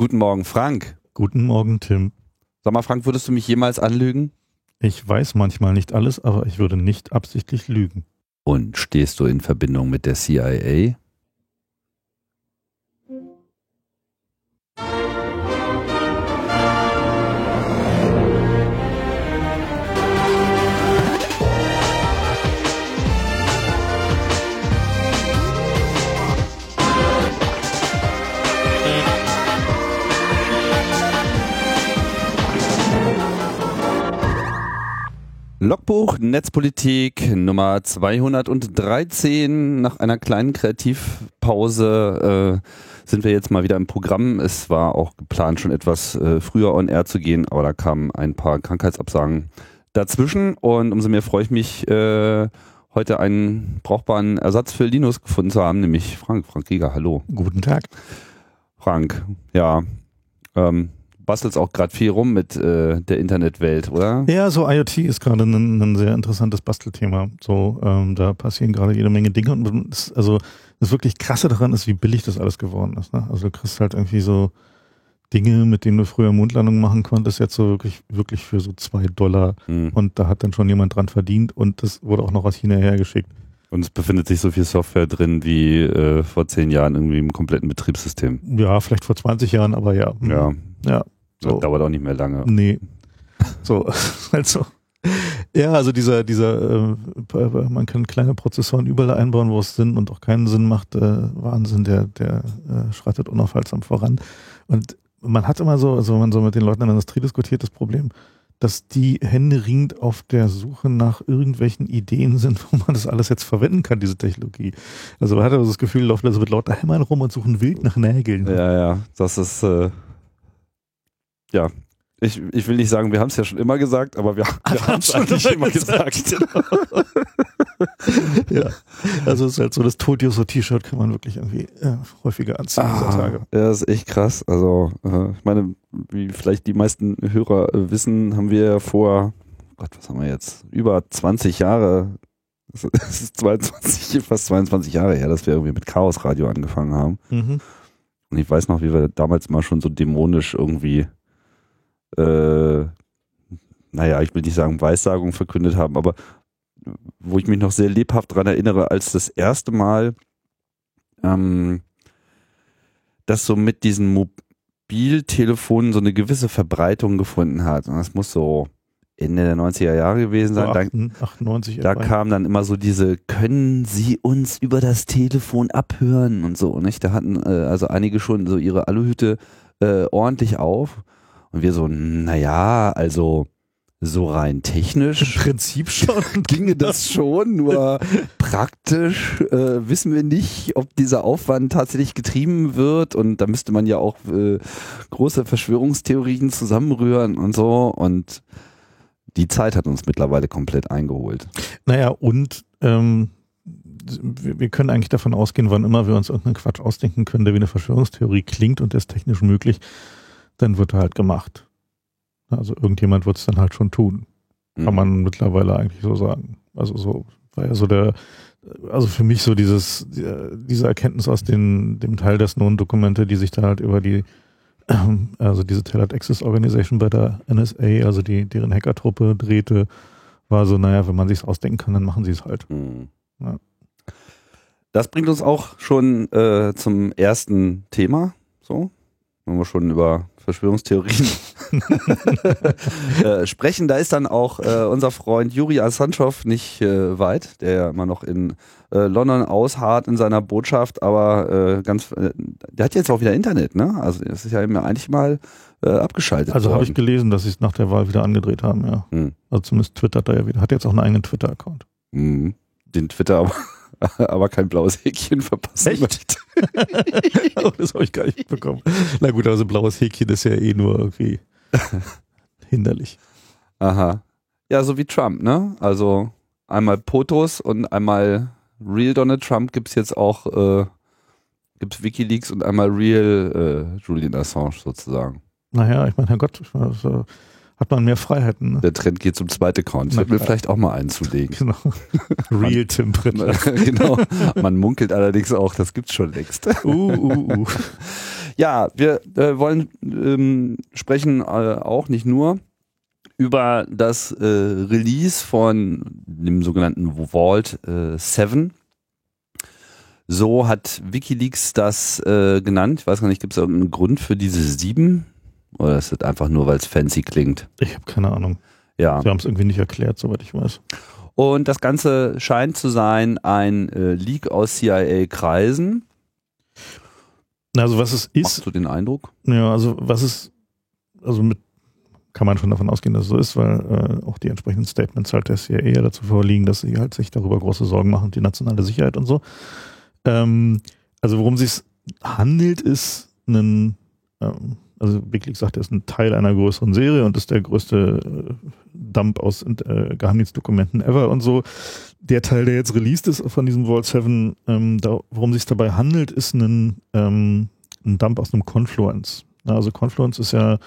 Guten Morgen, Frank. Guten Morgen, Tim. Sag mal, Frank, würdest du mich jemals anlügen? Ich weiß manchmal nicht alles, aber ich würde nicht absichtlich lügen. Und stehst du in Verbindung mit der CIA? Logbuch Netzpolitik Nummer 213. Nach einer kleinen Kreativpause äh, sind wir jetzt mal wieder im Programm. Es war auch geplant, schon etwas äh, früher on air zu gehen, aber da kamen ein paar Krankheitsabsagen dazwischen und umso mehr freue ich mich, äh, heute einen brauchbaren Ersatz für Linus gefunden zu haben, nämlich Frank. Frank Giger, hallo. Guten Tag. Frank, ja. Ähm, bastelst auch gerade viel rum mit äh, der Internetwelt, oder? Ja, so IoT ist gerade ein, ein, sehr interessantes Bastelthema. So, ähm, da passieren gerade jede Menge Dinge und das, also das wirklich krasse daran ist, wie billig das alles geworden ist. Ne? Also du kriegst halt irgendwie so Dinge, mit denen du früher Mondlandungen machen konntest, jetzt so wirklich, wirklich für so zwei Dollar. Mhm. Und da hat dann schon jemand dran verdient und das wurde auch noch aus China hergeschickt. Und es befindet sich so viel Software drin wie äh, vor zehn Jahren irgendwie im kompletten Betriebssystem. Ja, vielleicht vor 20 Jahren, aber ja. Ja. Ja. So. Das dauert auch nicht mehr lange. Nee. So, also. Ja, also dieser, dieser, äh, man kann kleine Prozessoren überall einbauen, wo es Sinn und auch keinen Sinn macht. Äh, Wahnsinn, der, der äh, schreitet unaufhaltsam voran. Und man hat immer so, also wenn man so mit den Leuten in der Industrie diskutiert, das Problem, dass die händeringend auf der Suche nach irgendwelchen Ideen sind, wo man das alles jetzt verwenden kann, diese Technologie. Also man hat also das Gefühl, laufen also mit lauter Hämmern rum und suchen wild nach Nägeln. Ja, ja, das ist, äh, ja, ich, ich will nicht sagen, wir haben es ja schon immer gesagt, aber wir, wir haben es eigentlich immer gesagt. gesagt. ja, also es ist halt so, das Todioso-T-Shirt kann man wirklich irgendwie äh, häufiger anziehen ah, dieser Tage. Ja, das ist echt krass. Also äh, ich meine, wie vielleicht die meisten Hörer äh, wissen, haben wir vor, Gott, was haben wir jetzt, über 20 Jahre, es ist 22, fast 22 Jahre her, dass wir irgendwie mit Chaos Radio angefangen haben. Mhm. Und ich weiß noch, wie wir damals mal schon so dämonisch irgendwie äh, naja, ich will nicht sagen Weissagung verkündet haben, aber wo ich mich noch sehr lebhaft daran erinnere, als das erste Mal ähm, das so mit diesen Mobiltelefonen so eine gewisse Verbreitung gefunden hat. Und das muss so Ende der 90er Jahre gewesen sein. So 98, da kam dann immer so diese, können Sie uns über das Telefon abhören und so, nicht? Da hatten äh, also einige schon so ihre Aluhüte äh, ordentlich auf. Und wir so, naja, also so rein technisch. Im Prinzip schon. Ginge das schon, nur praktisch äh, wissen wir nicht, ob dieser Aufwand tatsächlich getrieben wird. Und da müsste man ja auch äh, große Verschwörungstheorien zusammenrühren und so. Und die Zeit hat uns mittlerweile komplett eingeholt. Naja, und ähm, wir können eigentlich davon ausgehen, wann immer wir uns irgendeinen Quatsch ausdenken können, der wie eine Verschwörungstheorie klingt und der ist technisch möglich, dann wird er halt gemacht. Also irgendjemand wird es dann halt schon tun. Kann mhm. man mittlerweile eigentlich so sagen. Also so war ja so der, also für mich so dieses, diese Erkenntnis aus den, dem Teil der Snowden-Dokumente, die sich da halt über die, also diese Tailored Access Organization bei der NSA, also die, deren Hackertruppe drehte, war so, naja, wenn man sich's ausdenken kann, dann machen sie es halt. Mhm. Ja. Das bringt uns auch schon äh, zum ersten Thema, so, wenn wir schon über Verschwörungstheorien äh, sprechen. Da ist dann auch äh, unser Freund Juri Asanchow nicht äh, weit, der ja immer noch in äh, London ausharrt in seiner Botschaft, aber äh, ganz, äh, der hat jetzt auch wieder Internet, ne? Also das ist ja immer eigentlich mal abgeschaltet. Also habe ich gelesen, dass sie es nach der Wahl wieder angedreht haben, ja. Hm. Also zumindest twittert er ja wieder. Hat jetzt auch einen eigenen Twitter-Account. Hm. Den Twitter aber aber kein blaues Häkchen verpassen Echt? möchte. oh, das habe ich gar nicht bekommen. Na gut, also blaues Häkchen ist ja eh nur irgendwie hinderlich. Aha. Ja, so wie Trump, ne? Also einmal Potos und einmal Real Donald Trump gibt es jetzt auch, äh, gibt Wikileaks und einmal Real äh, Julian Assange sozusagen. Naja, ich meine, Herrgott, ich meine, das, hat man mehr Freiheiten. Ne? Der Trend geht zum zweiten Account. Ich würde mir vielleicht auch mal einen zulegen. Genau. Real Tim Prittler. genau. Man munkelt allerdings auch, das gibt's schon längst. Uh, uh, uh. Ja, wir äh, wollen ähm, sprechen äh, auch nicht nur über das äh, Release von dem sogenannten Vault äh, 7. So hat Wikileaks das äh, genannt. Ich weiß gar nicht, gibt es irgendeinen Grund für diese 7? Oder ist das einfach nur, weil es fancy klingt? Ich habe keine Ahnung. Ja. Sie haben es irgendwie nicht erklärt, soweit ich weiß. Und das Ganze scheint zu sein ein äh, Leak aus CIA-Kreisen. Also was es ist. Hast du den Eindruck? Ja, also was es, also mit kann man schon davon ausgehen, dass es so ist, weil äh, auch die entsprechenden Statements halt der CIA ja dazu vorliegen, dass sie halt sich darüber große Sorgen machen, die nationale Sicherheit und so. Ähm, also worum es sich handelt, ist ein, ähm, also Wikileaks sagt, er ist ein Teil einer größeren Serie und ist der größte äh, Dump aus äh, Geheimdienstdokumenten ever und so. Der Teil, der jetzt released ist von diesem Vault 7, ähm, da, worum sich dabei handelt, ist ein, ähm, ein Dump aus einem Confluence. Also Confluence ist ja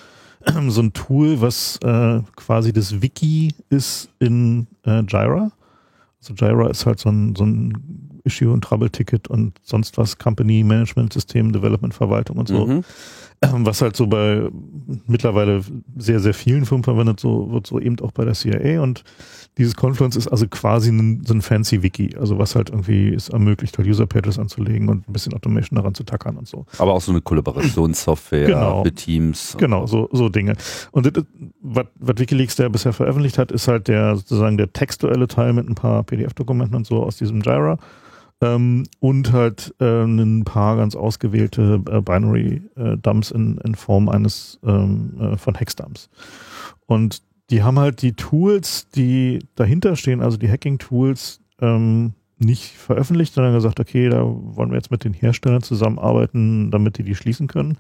so ein Tool, was äh, quasi das Wiki ist in äh, Jira. Also Jira ist halt so ein, so ein Issue- und Trouble-Ticket und sonst was, Company Management System, Development Verwaltung und so. Mhm. Was halt so bei mittlerweile sehr, sehr vielen Firmen verwendet, so wird so eben auch bei der CIA und dieses Confluence ist also quasi ein, so ein fancy Wiki, also was halt irgendwie es ermöglicht, halt User-Pages anzulegen und ein bisschen Automation daran zu tackern und so. Aber auch so eine Kollaborationssoftware genau. für Teams. Genau, so, so Dinge. Und das, was, was Wikileaks der bisher veröffentlicht hat, ist halt der sozusagen der textuelle Teil mit ein paar PDF-Dokumenten und so aus diesem Jira. Ähm, und halt äh, ein paar ganz ausgewählte äh, Binary-Dumps äh, in, in Form eines ähm, äh, von Hexdumps. Und die haben halt die Tools, die dahinter stehen, also die Hacking-Tools, ähm, nicht veröffentlicht, sondern gesagt, okay, da wollen wir jetzt mit den Herstellern zusammenarbeiten, damit die die schließen können.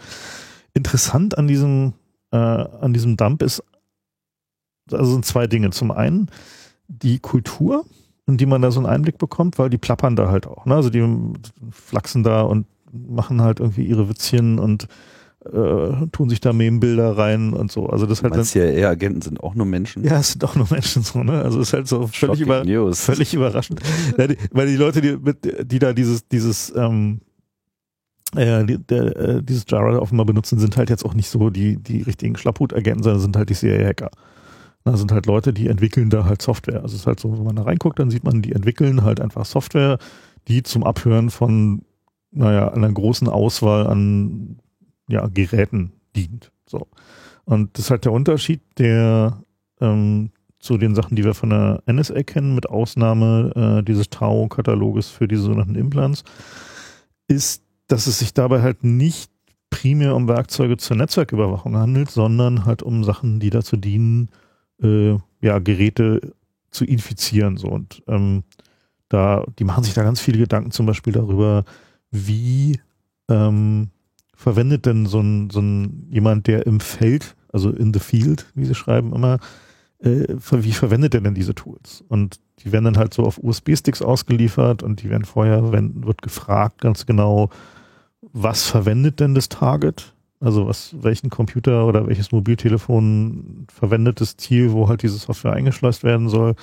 Interessant an diesem, äh, an diesem Dump ist, also sind zwei Dinge. Zum einen die Kultur, in die man da so einen Einblick bekommt, weil die plappern da halt auch. Ne? Also die flachsen da und machen halt irgendwie ihre Witzchen und äh, tun sich da Meme-Bilder rein und so. Also das halt Meinst dann, ja Agenten sind auch nur Menschen? Ja, es sind auch nur Menschen so, ne? Also es ist halt so völlig, über, völlig überraschend. ja, die, weil die Leute, die, mit, die da dieses, dieses, ähm, äh, die, der, äh, dieses Jara offenbar benutzen, sind halt jetzt auch nicht so die, die richtigen Schlapphut-Agenten, sondern sind halt die CIA-Hacker. Da sind halt Leute, die entwickeln da halt Software. Also es ist halt so, wenn man da reinguckt, dann sieht man, die entwickeln halt einfach Software, die zum Abhören von, naja, einer großen Auswahl an ja, Geräten dient. So. Und das ist halt der Unterschied, der ähm, zu den Sachen, die wir von der NSA kennen, mit Ausnahme äh, dieses Tau-Kataloges für diese sogenannten Implants, ist, dass es sich dabei halt nicht primär um Werkzeuge zur Netzwerküberwachung handelt, sondern halt um Sachen, die dazu dienen, äh, ja, Geräte zu infizieren. So. Und ähm, da, die machen sich da ganz viele Gedanken zum Beispiel darüber, wie ähm, verwendet denn so ein, so ein jemand, der im Feld, also in the field, wie sie schreiben immer, äh, wie verwendet er denn diese Tools? Und die werden dann halt so auf USB-Sticks ausgeliefert und die werden vorher, wenn, wird gefragt ganz genau, was verwendet denn das Target? Also was, welchen Computer oder welches Mobiltelefon verwendet das Ziel, wo halt diese Software eingeschleust werden soll.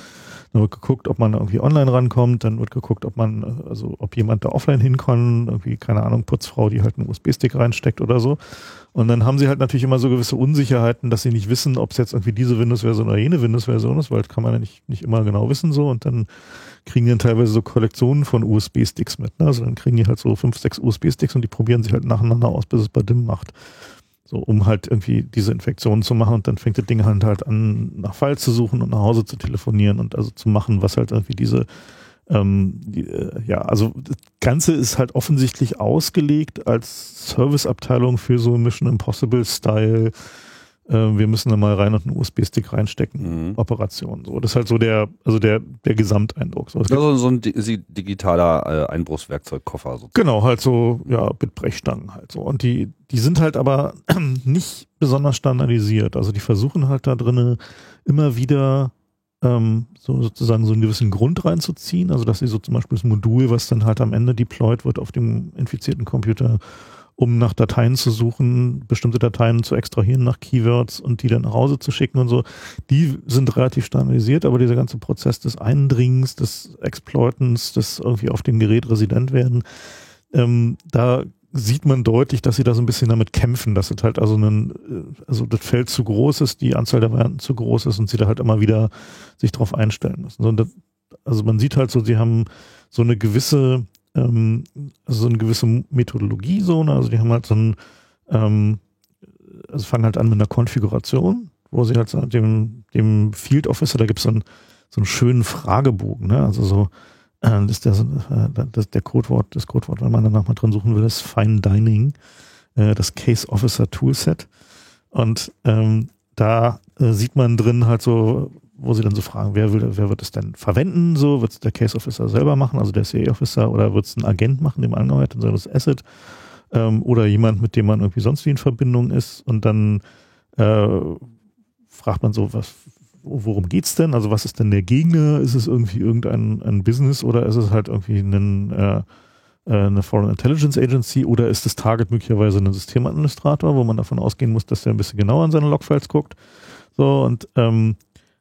Dann wird geguckt, ob man irgendwie online rankommt, dann wird geguckt, ob man, also ob jemand da offline hinkommt, irgendwie, keine Ahnung, Putzfrau, die halt einen USB-Stick reinsteckt oder so. Und dann haben sie halt natürlich immer so gewisse Unsicherheiten, dass sie nicht wissen, ob es jetzt irgendwie diese Windows-Version oder jene Windows-Version ist, weil das kann man ja nicht, nicht immer genau wissen so. Und dann kriegen dann teilweise so Kollektionen von USB-Sticks mit. Ne? Also dann kriegen die halt so fünf, sechs USB-Sticks und die probieren sich halt nacheinander aus, bis es bei DIM macht. So, um halt irgendwie diese Infektionen zu machen und dann fängt das Ding halt, halt an, nach Fall zu suchen und nach Hause zu telefonieren und also zu machen, was halt irgendwie diese ähm, die, äh, ja, also das Ganze ist halt offensichtlich ausgelegt als Serviceabteilung für so Mission Impossible Style. Äh, wir müssen da mal rein und einen USB-Stick reinstecken. Mhm. Operation. So, das ist halt so der, also der, der Gesamteindruck. So, also so ein digitaler äh, Einbruchswerkzeugkoffer. Sozusagen. Genau, halt so, ja, mit Brechstangen halt so. Und die, die sind halt aber nicht besonders standardisiert. Also die versuchen halt da drinnen immer wieder ähm, so sozusagen so einen gewissen Grund reinzuziehen, also dass sie so zum Beispiel das Modul, was dann halt am Ende deployed wird auf dem infizierten Computer, um nach Dateien zu suchen, bestimmte Dateien zu extrahieren nach Keywords und die dann nach Hause zu schicken und so, die sind relativ standardisiert, aber dieser ganze Prozess des Eindringens, des Exploitens, des irgendwie auf dem Gerät resident werden, ähm, da sieht man deutlich, dass sie da so ein bisschen damit kämpfen, dass es halt also ein, äh, also das Feld zu groß ist, die Anzahl der Varianten zu groß ist und sie da halt immer wieder sich drauf einstellen müssen. Also man sieht halt so, sie haben so eine gewisse, ähm, so eine gewisse Methodologie so, ne? also die haben halt so ein, ähm, also fangen halt an mit einer Konfiguration, wo sie halt dem, dem Field Officer, da gibt es so, ein, so einen schönen Fragebogen, ne? also so, äh, das ist der, äh, das, der Codewort, das Codewort, wenn man danach mal drin suchen will, ist Fine Dining, äh, das Case Officer Toolset. Und ähm, da äh, sieht man drin halt so, wo sie dann so fragen, wer, will, wer wird es denn verwenden? So, wird es der Case Officer selber machen, also der CA Officer, oder wird es ein Agent machen, dem angearbeitet, so das Asset, ähm, oder jemand, mit dem man irgendwie sonst wie in Verbindung ist. Und dann äh, fragt man so, was, worum geht's denn? Also was ist denn der Gegner? Ist es irgendwie irgendein ein Business oder ist es halt irgendwie ein, äh, äh, eine Foreign Intelligence Agency oder ist das Target möglicherweise ein Systemadministrator, wo man davon ausgehen muss, dass der ein bisschen genauer an seine Logfiles guckt? So und ähm,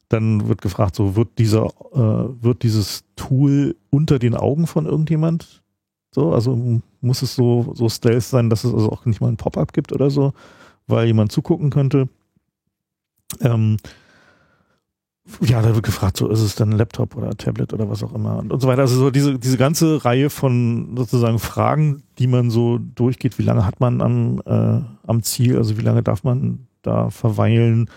dann wird gefragt, so wird dieser, äh, wird dieses Tool unter den Augen von irgendjemand? So, also muss es so, so stealth sein, dass es also auch nicht mal ein Pop-up gibt oder so, weil jemand zugucken könnte. Ähm, ja, da wird gefragt, so ist es dann ein Laptop oder Tablet oder was auch immer und, und so weiter. Also so diese, diese ganze Reihe von sozusagen Fragen, die man so durchgeht, wie lange hat man am, äh, am Ziel, also wie lange darf man da verweilen,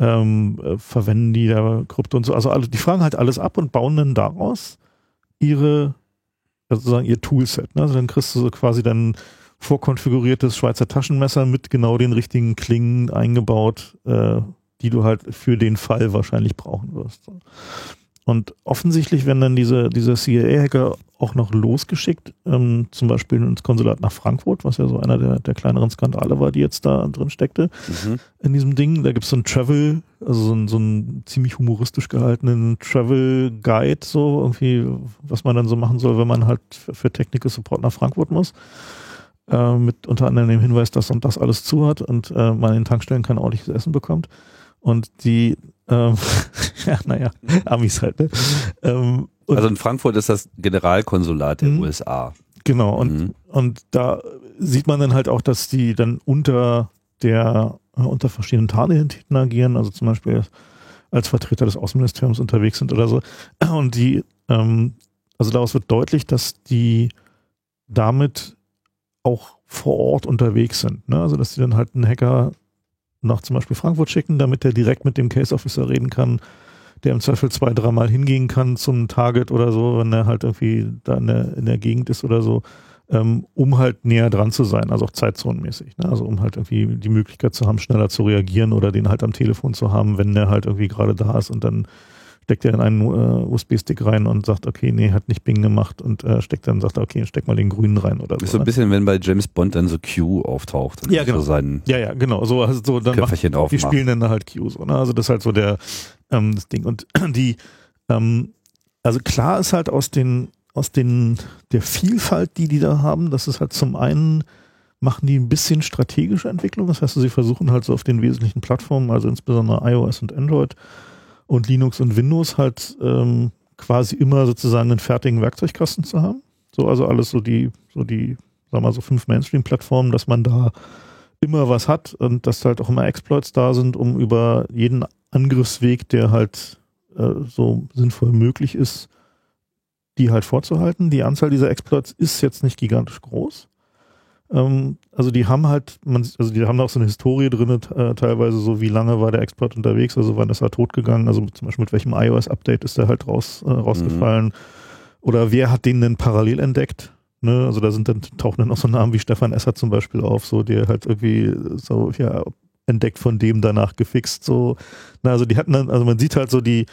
ähm, äh, verwenden die da Krypto und so. Also alle, die fragen halt alles ab und bauen dann daraus ihre, sozusagen ihr Toolset. Ne? Also dann kriegst du so quasi dann vorkonfiguriertes Schweizer Taschenmesser mit genau den richtigen Klingen eingebaut, äh, die du halt für den Fall wahrscheinlich brauchen wirst. Und offensichtlich werden dann diese, diese CIA-Hacker auch noch losgeschickt, ähm, zum Beispiel ins Konsulat nach Frankfurt, was ja so einer der, der kleineren Skandale war, die jetzt da drin steckte, mhm. in diesem Ding. Da gibt es so ein Travel, also so ein, so ein ziemlich humoristisch gehaltenen Travel Guide, so irgendwie, was man dann so machen soll, wenn man halt für Technical Support nach Frankfurt muss. Äh, mit unter anderem dem Hinweis, dass und das alles zu hat und äh, man in Tankstellen kein ordentliches Essen bekommt. Und die, ähm, ja, naja, Amis halt, ne? Ähm, also in Frankfurt ist das Generalkonsulat der mhm. USA. Genau, und, mhm. und da sieht man dann halt auch, dass die dann unter der, äh, unter verschiedenen Tarnidentitäten agieren, also zum Beispiel als Vertreter des Außenministeriums unterwegs sind oder so. Und die, ähm, also daraus wird deutlich, dass die damit auch vor Ort unterwegs sind. Ne? Also dass die dann halt einen Hacker nach zum Beispiel Frankfurt schicken, damit er direkt mit dem Case Officer reden kann, der im Zweifel zwei, dreimal hingehen kann zum Target oder so, wenn er halt irgendwie da in der, in der Gegend ist oder so, ähm, um halt näher dran zu sein, also auch zeitzonenmäßig. Ne? Also um halt irgendwie die Möglichkeit zu haben, schneller zu reagieren oder den halt am Telefon zu haben, wenn der halt irgendwie gerade da ist und dann steckt er in einen äh, USB-Stick rein und sagt, okay, nee, hat nicht Bing gemacht und äh, steckt dann, sagt er, okay, steck mal den grünen rein oder so. Ist so ein ne? bisschen, wenn bei James Bond dann so Q auftaucht. Und ja, genau. So ja, ja, genau. So, also so dann macht, die spielen dann halt Q so, ne? Also das ist halt so der ähm, das Ding. Und die, ähm, also klar ist halt aus den, aus den, der Vielfalt, die die da haben, das ist halt zum einen machen die ein bisschen strategische Entwicklung. Das heißt, sie versuchen halt so auf den wesentlichen Plattformen, also insbesondere iOS und Android, und Linux und Windows halt ähm, quasi immer sozusagen einen fertigen Werkzeugkasten zu haben. So, also alles so die, so die, sagen wir mal so fünf Mainstream-Plattformen, dass man da immer was hat und dass halt auch immer Exploits da sind, um über jeden Angriffsweg, der halt äh, so sinnvoll möglich ist, die halt vorzuhalten. Die Anzahl dieser Exploits ist jetzt nicht gigantisch groß. Ähm, also die haben halt, man, also die haben da auch so eine Historie drin, äh, teilweise so, wie lange war der Export unterwegs, also wann ist er totgegangen, also zum Beispiel mit welchem iOS-Update ist der halt raus, äh, rausgefallen. Mhm. Oder wer hat den denn parallel entdeckt? Ne? Also da sind dann, tauchen dann auch so Namen wie Stefan Esser zum Beispiel auf, so, der halt irgendwie so, ja, entdeckt von dem danach gefixt, so. Na, also die hatten dann, also man sieht halt so, die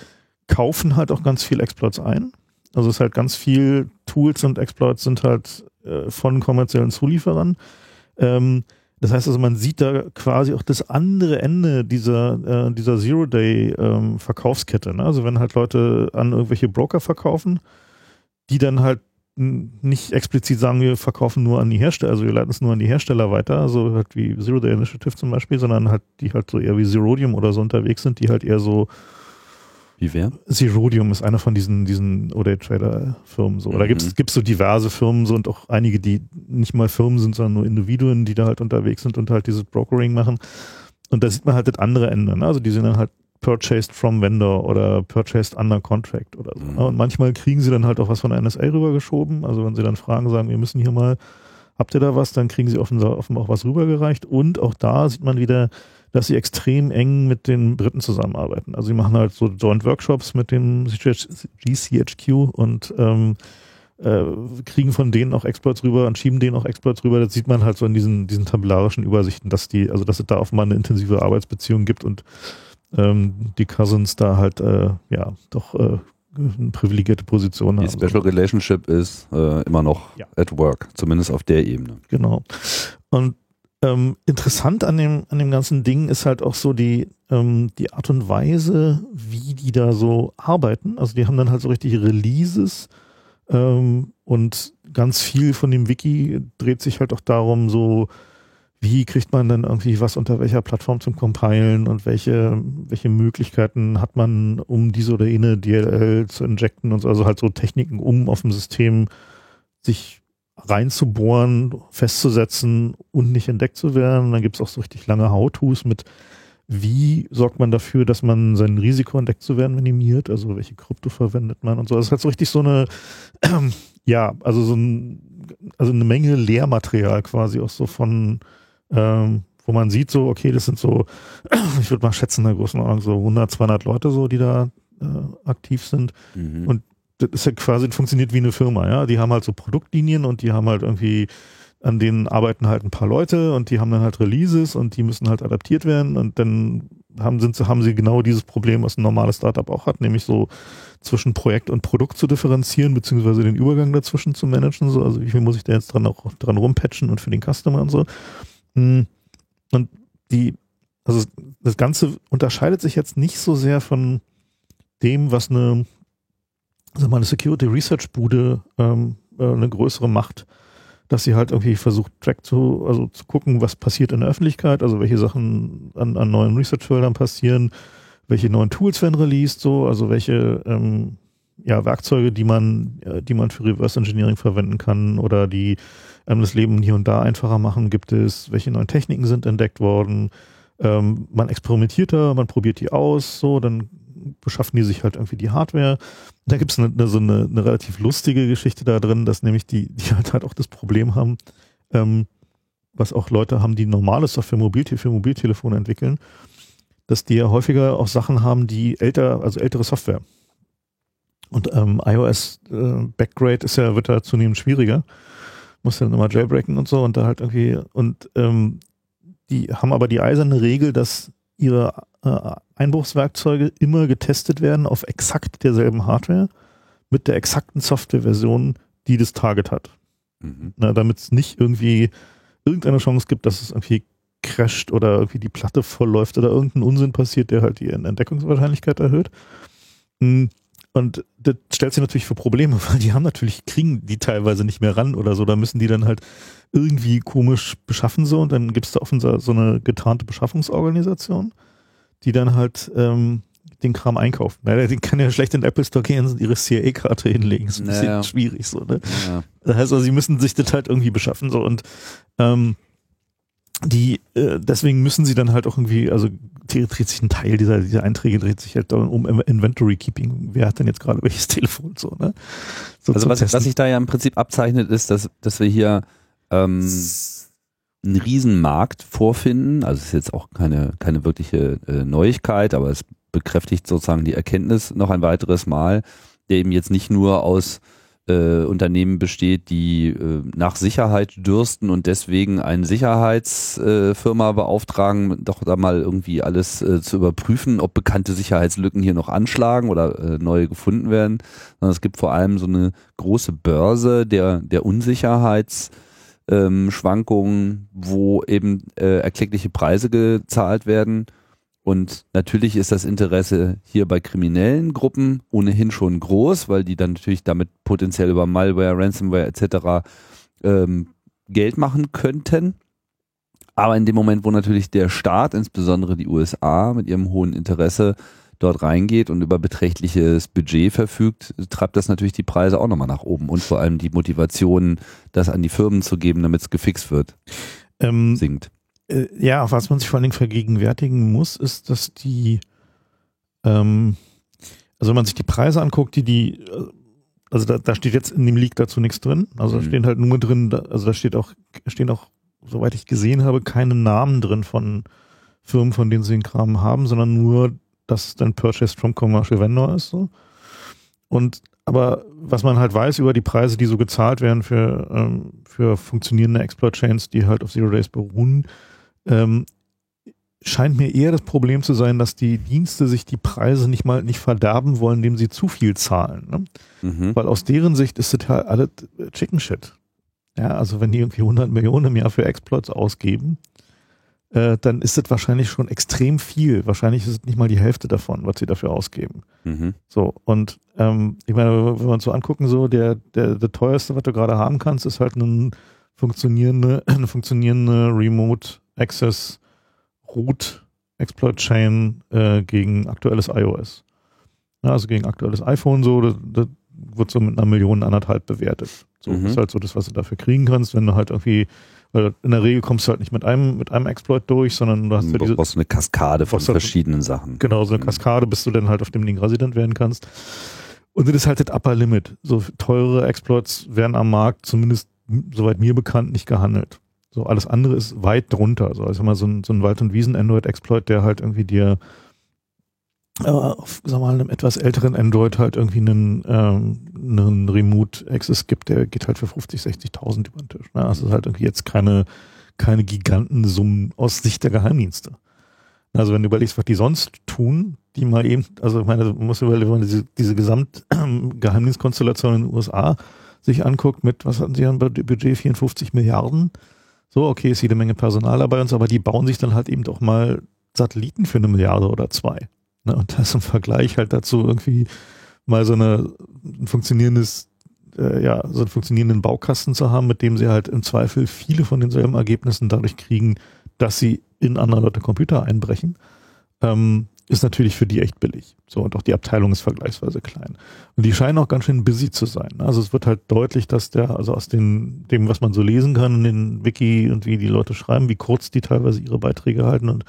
kaufen halt auch ganz viel Exploits ein. Also es ist halt ganz viel Tools und Exploits sind halt äh, von kommerziellen Zulieferern. Ähm, das heißt also, man sieht da quasi auch das andere Ende dieser, äh, dieser Zero-Day-Verkaufskette. Ähm, ne? Also wenn halt Leute an irgendwelche Broker verkaufen, die dann halt nicht explizit sagen, wir verkaufen nur an die Hersteller, also wir leiten es nur an die Hersteller weiter, also halt wie Zero Day Initiative zum Beispiel, sondern halt die halt so eher wie Zerodium oder so unterwegs sind, die halt eher so Wie wer? Zerodium ist einer von diesen, diesen O-Day-Trader-Firmen so. Da Mhm. gibt's gibt's so diverse Firmen so und auch einige, die nicht mal Firmen sind, sondern nur Individuen, die da halt unterwegs sind und halt dieses Brokering machen. Und da sieht man halt das andere Ende. Ne? Also die sind dann halt purchased from vendor oder purchased under contract oder so. Mhm. Ne? Und manchmal kriegen sie dann halt auch was von der NSA rübergeschoben. Also wenn sie dann fragen, sagen, wir müssen hier mal, habt ihr da was, dann kriegen sie offenbar auch was rübergereicht. Und auch da sieht man wieder, dass sie extrem eng mit den Briten zusammenarbeiten. Also sie machen halt so Joint Workshops mit dem GCHQ und ähm, äh, kriegen von denen auch Exploits rüber und schieben denen auch Exploits rüber. Das sieht man halt so in diesen, diesen tabellarischen Übersichten, dass die, also dass es da offenbar eine intensive Arbeitsbeziehung gibt und ähm, die Cousins da halt äh, ja doch äh, eine privilegierte Position Die haben. Special Relationship ist äh, immer noch Ja. at work, zumindest auf der Ebene. Genau. Und ähm, interessant an dem, an dem ganzen Ding ist halt auch so die, ähm, die Art und Weise, wie die da so arbeiten. Also die haben dann halt so richtig Releases ähm, und ganz viel von dem Wiki dreht sich halt auch darum, so wie kriegt man dann irgendwie was unter welcher Plattform zum Compilen und welche, welche Möglichkeiten hat man, um diese oder jene DLL zu injecten und so, also halt so Techniken, um auf dem System sich reinzubohren, festzusetzen und nicht entdeckt zu werden. Dann gibt's auch so richtig lange How-Tos mit, wie sorgt man dafür, dass man sein Risiko entdeckt zu werden minimiert, also welche Krypto verwendet man und so. Das ist halt so richtig so eine, ja, also so ein, also eine Menge Lehrmaterial quasi auch so von, ähm, wo man sieht so, okay, das sind so, ich würde mal schätzen, in der Größenordnung so 100, 200 Leute so, die da äh, aktiv sind Mhm. Und- das ist ja quasi, funktioniert wie eine Firma, ja. Die haben halt so Produktlinien und die haben halt irgendwie, an denen arbeiten halt ein paar Leute und die haben dann halt Releases und die müssen halt adaptiert werden und dann haben, sind, haben sie genau dieses Problem, was ein normales Startup auch hat, nämlich so zwischen Projekt und Produkt zu differenzieren, beziehungsweise den Übergang dazwischen zu managen, so, also wie viel muss ich da jetzt dran auch dran rumpatchen und für den Customer und so. Mm. Und die, also das Ganze unterscheidet sich jetzt nicht so sehr von dem, was eine sag mal, eine Security Research Bude ähm, äh, eine größere Macht, dass sie halt irgendwie versucht, Track zu, also zu gucken, was passiert in der Öffentlichkeit, also welche Sachen an, an neuen Research-Feldern passieren, welche neuen Tools werden released, so, also welche ähm, ja, Werkzeuge, die man, äh, die man für Reverse Engineering verwenden kann oder die ähm, das Leben hier und da einfacher machen, gibt es, welche neuen Techniken sind entdeckt worden, ähm, man experimentiert da, man probiert die aus, so, dann beschaffen die sich halt irgendwie die Hardware. Da gibt es eine, eine, so eine, eine relativ lustige Geschichte da drin, dass nämlich die, die halt, halt auch das Problem haben, ähm, was auch Leute haben, die normale Software Mobilte für Mobiltelefone entwickeln, dass die ja häufiger auch Sachen haben, die älter, also ältere Software. Und ähm, iOS äh, Backgrade ist ja, wird da zunehmend schwieriger. Muss dann immer jailbreaken und so und da halt irgendwie, und ähm, die haben aber die eiserne Regel, dass ihre äh, Einbruchswerkzeuge immer getestet werden auf exakt derselben Hardware mit der exakten Softwareversion, die das Target hat. Mhm. Damit es nicht irgendwie irgendeine Chance gibt, dass es irgendwie crasht oder irgendwie die Platte vollläuft oder irgendein Unsinn passiert, der halt die Entdeckungswahrscheinlichkeit erhöht. Mm, Und das stellt sich natürlich für Probleme, weil die haben natürlich, kriegen die teilweise nicht mehr ran oder so, da müssen die dann halt irgendwie komisch beschaffen so und dann gibt es da offensichtlich so eine getarnte Beschaffungsorganisation, die dann halt ähm, den Kram einkauft. Naja, den kann ja schlecht in den Apple Store gehen und ihre CIA-Karte hinlegen. ist ein bisschen Naja. schwierig so, ne? Ja. Das heißt also, sie müssen sich das halt irgendwie beschaffen so und ähm, die äh, deswegen müssen sie dann halt auch irgendwie, also dreht sich ein Teil dieser, dieser Einträge dreht sich halt um Inventory Keeping. Wer hat denn jetzt gerade welches Telefon so, ne? So Also was, was sich da ja im Prinzip abzeichnet, ist, dass, dass wir hier ähm, einen Riesenmarkt vorfinden. Also es ist jetzt auch keine, keine wirkliche äh, Neuigkeit, aber es bekräftigt sozusagen die Erkenntnis noch ein weiteres Mal, der eben jetzt nicht nur aus äh, Unternehmen besteht, die äh, nach Sicherheit dürsten und deswegen eine Sicherheitsfirma äh, beauftragen, doch da mal irgendwie alles äh, zu überprüfen, ob bekannte Sicherheitslücken hier noch anschlagen oder äh, neue gefunden werden, sondern es gibt vor allem so eine große Börse der, der Unsicherheits- ähm, wo eben äh, erkleckliche Preise gezahlt werden. Und natürlich ist das Interesse hier bei kriminellen Gruppen ohnehin schon groß, weil die dann natürlich damit potenziell über Malware, Ransomware etc. Ähm, Geld machen könnten. Aber in dem Moment, wo natürlich der Staat, insbesondere die USA, mit ihrem hohen Interesse dort reingeht und über beträchtliches Budget verfügt, treibt das natürlich die Preise auch nochmal nach oben und vor allem die Motivation, das an die Firmen zu geben, damit es gefixt wird, Ähm, sinkt. Äh, ja, was man sich vor allen Dingen vergegenwärtigen muss, ist, dass die, ähm, also wenn man sich die Preise anguckt, die die, äh, also da, da steht jetzt in dem Leak dazu nichts drin. Also da Mhm. stehen halt nur drin, da, also da steht auch, stehen auch, soweit ich gesehen habe, keine Namen drin von Firmen, von denen sie den Kram haben, sondern nur, dass es dann purchased from commercial vendor ist. So. Und aber was man halt weiß über die Preise, die so gezahlt werden für, ähm, für funktionierende Exploit-Chains, die halt auf Zero Days beruhen, ähm, scheint mir eher das Problem zu sein, dass die Dienste sich die Preise nicht mal nicht verderben wollen, indem sie zu viel zahlen. Ne? Mhm. Weil aus deren Sicht ist das halt alles Chicken Shit. Ja, also wenn die irgendwie 100 Millionen im Jahr für Exploits ausgeben, äh, dann ist das wahrscheinlich schon extrem viel. Wahrscheinlich ist es nicht mal die Hälfte davon, was sie dafür ausgeben. Mhm. So, und ähm, ich meine, wenn wir uns so angucken, so der, der, der teuerste, was du gerade haben kannst, ist halt ein funktionierende, eine funktionierende Remote Access Root Exploit Chain äh, gegen aktuelles iOS. Ja, also gegen aktuelles iPhone so, das, das wird so mit einer Million anderthalb bewertet. So, Mhm. das ist halt so das, was du dafür kriegen kannst, wenn du halt irgendwie, weil in der Regel kommst du halt nicht mit einem, mit einem Exploit durch, sondern du hast ja Du diese, brauchst eine Kaskade von halt- verschiedenen Sachen. Genau, so eine Kaskade, bis du dann halt auf dem Ding Resident werden kannst. Und das ist halt das Upper Limit. So teure Exploits werden am Markt, zumindest soweit mir bekannt, nicht gehandelt. So alles andere ist weit drunter. So, also mal so ein, so ein Wald- und Wiesen-Android-Exploit, der halt irgendwie dir äh, auf, sag mal, einem etwas älteren Android halt irgendwie einen, ähm, einen Remote-Access gibt, der geht halt für 50, 60.000 über den Tisch. Ne? Also ist halt irgendwie jetzt keine, keine Gigantensummen aus Sicht der Geheimdienste. Also wenn du überlegst, was die sonst tun, die mal eben, also ich meine, du musst überlegen, wenn man diese, diese Gesamt-Geheimdienstkonstellation in den USA sich anguckt mit, was hatten sie an Budget, 54 Milliarden. So, okay, ist jede Menge Personal dabei uns, aber die bauen sich dann halt eben doch mal Satelliten für eine Milliarde oder zwei. Ne? Und das im Vergleich halt dazu irgendwie mal so eine, ein funktionierendes, äh, ja, so einen funktionierenden Baukasten zu haben, mit dem sie halt im Zweifel viele von denselben Ergebnissen dadurch kriegen, dass sie in andere Leute Computer einbrechen, ähm, ist natürlich für die echt billig. So, und auch die Abteilung ist vergleichsweise klein. Und die scheinen auch ganz schön busy zu sein. Also es wird halt deutlich, dass der, also aus den, dem, was man so lesen kann in den Wiki und wie die Leute schreiben, wie kurz die teilweise ihre Beiträge halten und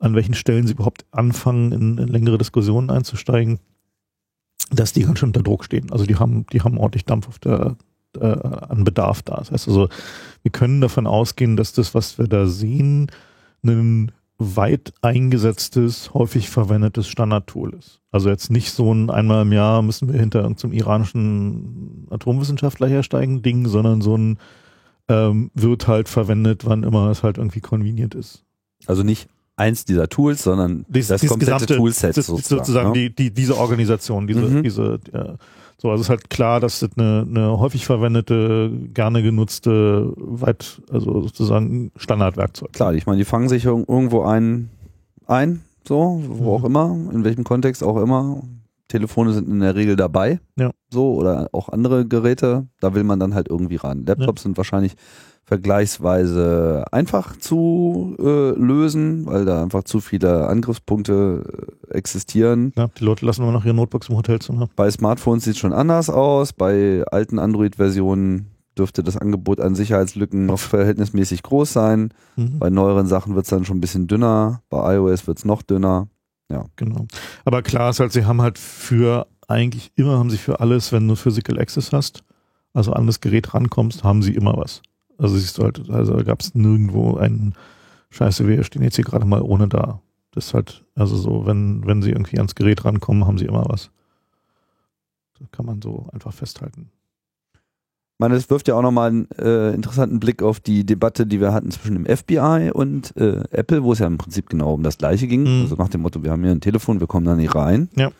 an welchen Stellen sie überhaupt anfangen, in, in längere Diskussionen einzusteigen, dass die ganz schön unter Druck stehen. Also die haben, die haben ordentlich Dampf auf der, äh, an Bedarf da. Das heißt also, wir können davon ausgehen, dass das, was wir da sehen, ein weit eingesetztes, häufig verwendetes Standardtool ist. Also jetzt nicht so ein einmal im Jahr müssen wir hinter irgendeinem iranischen Atomwissenschaftler hersteigen Ding, sondern so ein ähm, wird halt verwendet, wann immer es halt irgendwie convenient ist. Also nicht eins dieser Tools, sondern Dies- das komplette gesamte- Toolset sozusagen. sozusagen ne? die, die, diese Organisation, diese, Mhm. diese, äh, so, also es ist halt klar, dass das eine, eine häufig verwendete, gerne genutzte, weit, also sozusagen Standardwerkzeug. Klar, ich meine, die fangen sich irg- irgendwo ein, ein, so, wo Mhm. auch immer, in welchem Kontext auch immer. Telefone sind in der Regel dabei. Ja. So, oder auch andere Geräte. Da will man dann halt irgendwie ran. Laptops sind wahrscheinlich vergleichsweise einfach zu äh, lösen, weil da einfach zu viele Angriffspunkte äh, existieren. Ja, die Leute lassen immer noch ihre Notebooks im Hotelzimmer. Bei Smartphones sieht es schon anders aus. Bei alten Android-Versionen dürfte das Angebot an Sicherheitslücken noch verhältnismäßig groß sein. Mhm. Bei neueren Sachen wird es dann schon ein bisschen dünner. Bei iOS wird es noch dünner. Genau. Aber klar ist halt, sie haben halt für, eigentlich immer haben sie für alles, wenn du Physical Access hast, also an das Gerät rankommst, haben sie immer was. Also siehst du halt, also gab es nirgendwo einen Scheiße, wir stehen jetzt hier gerade mal ohne da. Das ist halt, also so, wenn, wenn sie irgendwie ans Gerät rankommen, haben sie immer was. Das kann man so einfach festhalten. Ich meine, es wirft ja auch nochmal einen äh, interessanten Blick auf die Debatte, die wir hatten zwischen dem FBI und äh, Apple, wo es ja im Prinzip genau um das Gleiche ging. Mhm. Also nach dem Motto, wir haben hier ein Telefon, wir kommen da nicht rein. Ja.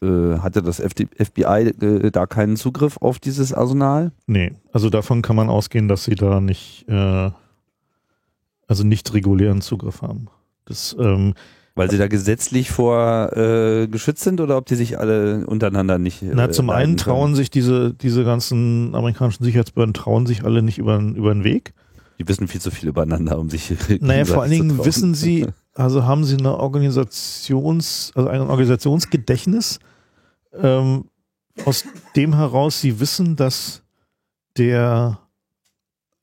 Äh, hatte das FBI äh, da keinen Zugriff auf dieses Arsenal? Nee, also davon kann man ausgehen, dass sie da nicht, äh, also nicht regulären Zugriff haben. Das, ähm, Weil sie da gesetzlich vor äh, geschützt sind oder ob die sich alle untereinander nicht. Na, zum einen trauen sich diese, diese ganzen amerikanischen Sicherheitsbehörden trauen sich alle nicht über, über den Weg. Die wissen viel zu viel übereinander, um sich. Naja, vor allen Dingen wissen sie, also haben sie eine Organisations, also ein Organisationsgedächtnis, ähm, aus dem heraus sie wissen, dass der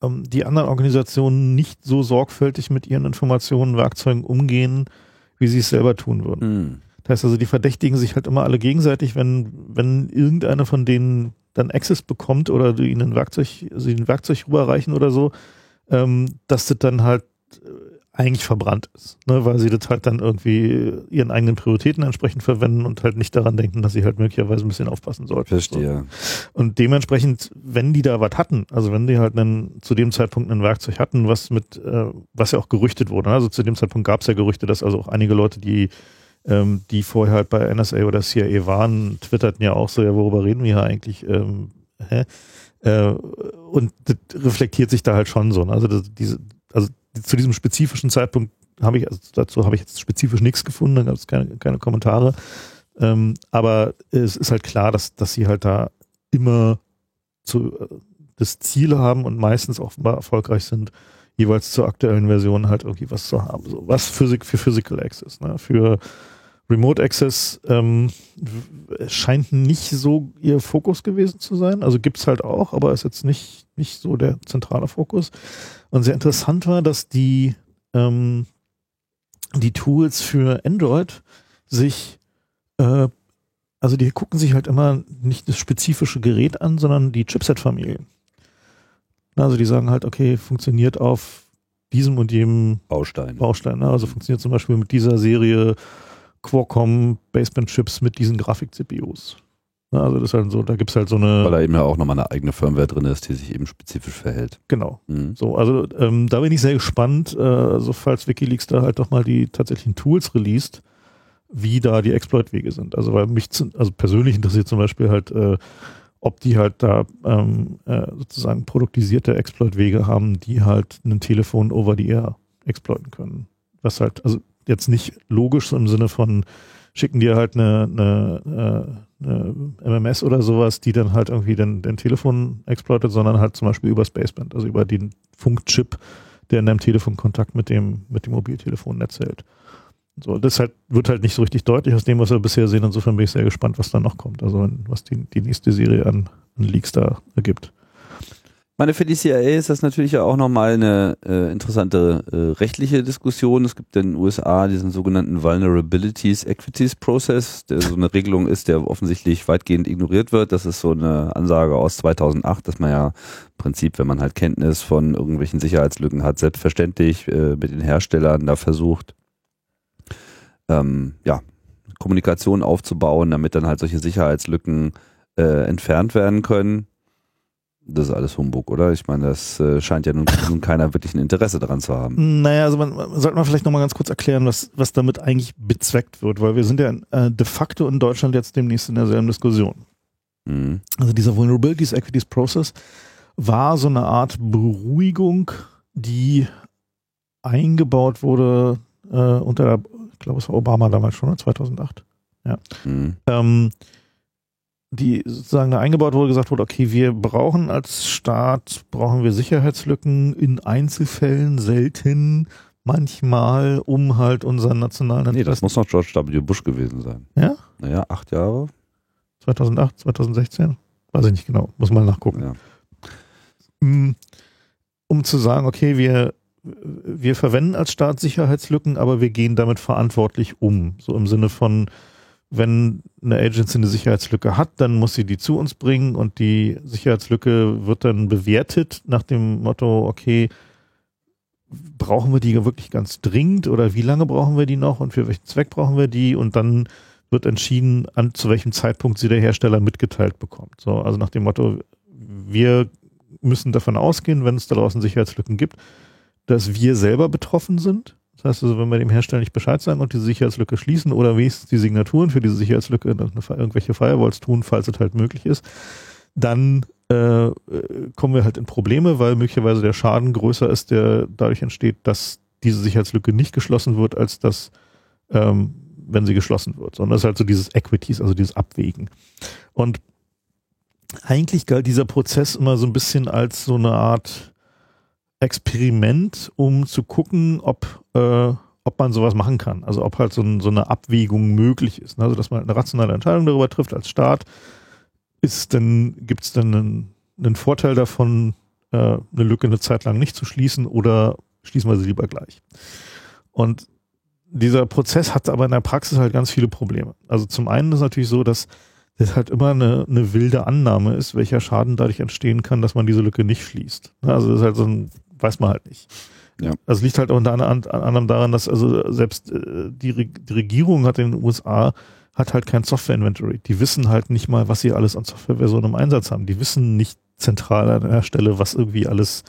ähm, die anderen Organisationen nicht so sorgfältig mit ihren Informationen, Werkzeugen umgehen, wie sie es selber tun würden. Mhm. Das heißt also, die verdächtigen sich halt immer alle gegenseitig, wenn, wenn irgendeiner von denen dann Access bekommt oder du ihnen ein Werkzeug, sie ein Werkzeug rüberreichen oder so, ähm, dass das dann halt äh, eigentlich verbrannt ist, ne, weil sie das halt dann irgendwie ihren eigenen Prioritäten entsprechend verwenden und halt nicht daran denken, dass sie halt möglicherweise ein bisschen aufpassen sollten. Verstehe. So. Und dementsprechend, wenn die da was hatten, also wenn die halt einen, zu dem Zeitpunkt ein Werkzeug hatten, was mit, äh, was ja auch gerüchtet wurde, ne, also zu dem Zeitpunkt gab es ja Gerüchte, dass also auch einige Leute, die ähm, die vorher halt bei NSA oder CIA waren, twitterten ja auch so, ja, worüber reden wir hier eigentlich? Ähm, hä? Äh, und das reflektiert sich da halt schon so. Ne? Also das, diese, also zu diesem spezifischen Zeitpunkt habe ich, also dazu habe ich jetzt spezifisch nichts gefunden, da gab es keine, keine Kommentare. Ähm, aber es ist halt klar, dass, dass sie halt da immer zu, das Ziel haben und meistens offenbar erfolgreich sind, jeweils zur aktuellen Version halt irgendwie was zu haben. So was Physik für Physical Access, ne? Für Remote Access ähm, scheint nicht so ihr Fokus gewesen zu sein. Also gibt's halt auch, aber ist jetzt nicht, nicht so der zentrale Fokus. Und sehr interessant war, dass die, ähm, die Tools für Android sich, äh, also die gucken sich halt immer nicht das spezifische Gerät an, sondern die Chipset-Familien. Also die sagen halt, okay, funktioniert auf diesem und jenem Baustein. Baustein. Ne? Also funktioniert zum Beispiel mit dieser Serie Qualcomm Baseband-Chips mit diesen Grafik-CPUs. Also das ist halt so, da gibt es halt so eine. Weil da eben ja auch nochmal eine eigene Firmware drin ist, die sich eben spezifisch verhält. Genau. Mhm. So, also ähm, da bin ich sehr gespannt, äh, also falls Wikileaks da halt doch mal die tatsächlichen Tools released, wie da die Exploit-Wege sind. Also weil mich also persönlich interessiert zum Beispiel halt, äh, ob die halt da ähm, äh, sozusagen produktisierte Exploit-Wege haben, die halt ein Telefon over the air exploiten können. Was halt, also jetzt nicht logisch im Sinne von schicken dir halt eine, eine, eine MMS oder sowas, die dann halt irgendwie den, den Telefon exploitet, sondern halt zum Beispiel über Spaceband, also über den Funkchip, der in deinem Telefon Kontakt mit dem, mit dem Mobiltelefonnetz hält. So, das halt, wird halt nicht so richtig deutlich aus dem, was wir bisher sehen. Insofern bin ich sehr gespannt, was da noch kommt. Also was die, die nächste Serie an, an Leaks da ergibt meine, für die CIA ist das natürlich auch nochmal eine äh, interessante äh, rechtliche Diskussion. Es gibt in den USA diesen sogenannten Vulnerabilities Equities Process, der so eine Regelung ist, der offensichtlich weitgehend ignoriert wird. Das ist so eine Ansage aus 2008, dass man ja im Prinzip, wenn man halt Kenntnis von irgendwelchen Sicherheitslücken hat, selbstverständlich äh, mit den Herstellern da versucht, ähm, ja, Kommunikation aufzubauen, damit dann halt solche Sicherheitslücken äh, entfernt werden können das ist alles Humbug, oder? Ich meine, das äh, scheint ja nun, nun, keiner wirklich ein Interesse daran zu haben. Naja, also man, man sollte man vielleicht nochmal ganz kurz erklären, was, was damit eigentlich bezweckt wird, weil wir sind ja äh, de facto in Deutschland jetzt demnächst in derselben Diskussion. Mhm. Also dieser Vulnerabilities Equities Process war so eine Art Beruhigung, die eingebaut wurde äh, unter, der, ich glaube es war Obama damals schon, 2008. Ja. Mhm. Ähm, die sozusagen da eingebaut wurde, gesagt wurde, okay, wir brauchen als Staat, brauchen wir Sicherheitslücken in Einzelfällen selten, manchmal, um halt unseren nationalen Nee, das muss noch George W. Bush gewesen sein. Ja? Naja, acht Jahre. 2008, 2016? Weiß ich nicht genau, muss mal nachgucken. Ja. Mm, um zu sagen, okay, wir, wir verwenden als Staat Sicherheitslücken, aber wir gehen damit verantwortlich um. So im Sinne von, wenn eine Agency eine Sicherheitslücke hat, dann muss sie die zu uns bringen und die Sicherheitslücke wird dann bewertet nach dem Motto, okay, brauchen wir die wirklich ganz dringend oder wie lange brauchen wir die noch und für welchen Zweck brauchen wir die und dann wird entschieden, an zu welchem Zeitpunkt sie der Hersteller mitgeteilt bekommt. So, also nach dem Motto, wir müssen davon ausgehen, wenn es da draußen Sicherheitslücken gibt, dass wir selber betroffen sind das heißt also, wenn wir dem Hersteller nicht Bescheid sagen und diese Sicherheitslücke schließen oder wenigstens die Signaturen für diese Sicherheitslücke irgendwelche Firewalls tun, falls es halt möglich ist, dann äh, kommen wir halt in Probleme, weil möglicherweise der Schaden größer ist, der dadurch entsteht, dass diese Sicherheitslücke nicht geschlossen wird, als dass, ähm, wenn sie geschlossen wird. Sondern das ist halt so dieses Equities, also dieses Abwägen. Und eigentlich galt dieser Prozess immer so ein bisschen als so eine Art Experiment, um zu gucken, ob, äh, ob man sowas machen kann. Also ob halt so, ein, so eine Abwägung möglich ist. Also dass man eine rationale Entscheidung darüber trifft als Staat. Denn, gibt es denn einen, einen, Vorteil davon, äh, eine Lücke eine Zeit lang nicht zu schließen oder schließen wir sie lieber gleich? Und dieser Prozess hat aber in der Praxis halt ganz viele Probleme. Also zum einen ist es natürlich so, dass das halt immer eine, eine wilde Annahme ist, welcher Schaden dadurch entstehen kann, dass man diese Lücke nicht schließt. Ne? Also das ist halt so ein, weiß man halt nicht. Ja. Das liegt halt unter anderem daran, dass also selbst äh, die, die Regierung hat in den USA hat halt kein Software-Inventory. Die wissen halt nicht mal, was sie alles an Softwareversionen im Einsatz haben. Die wissen nicht zentral an der Stelle, was irgendwie alles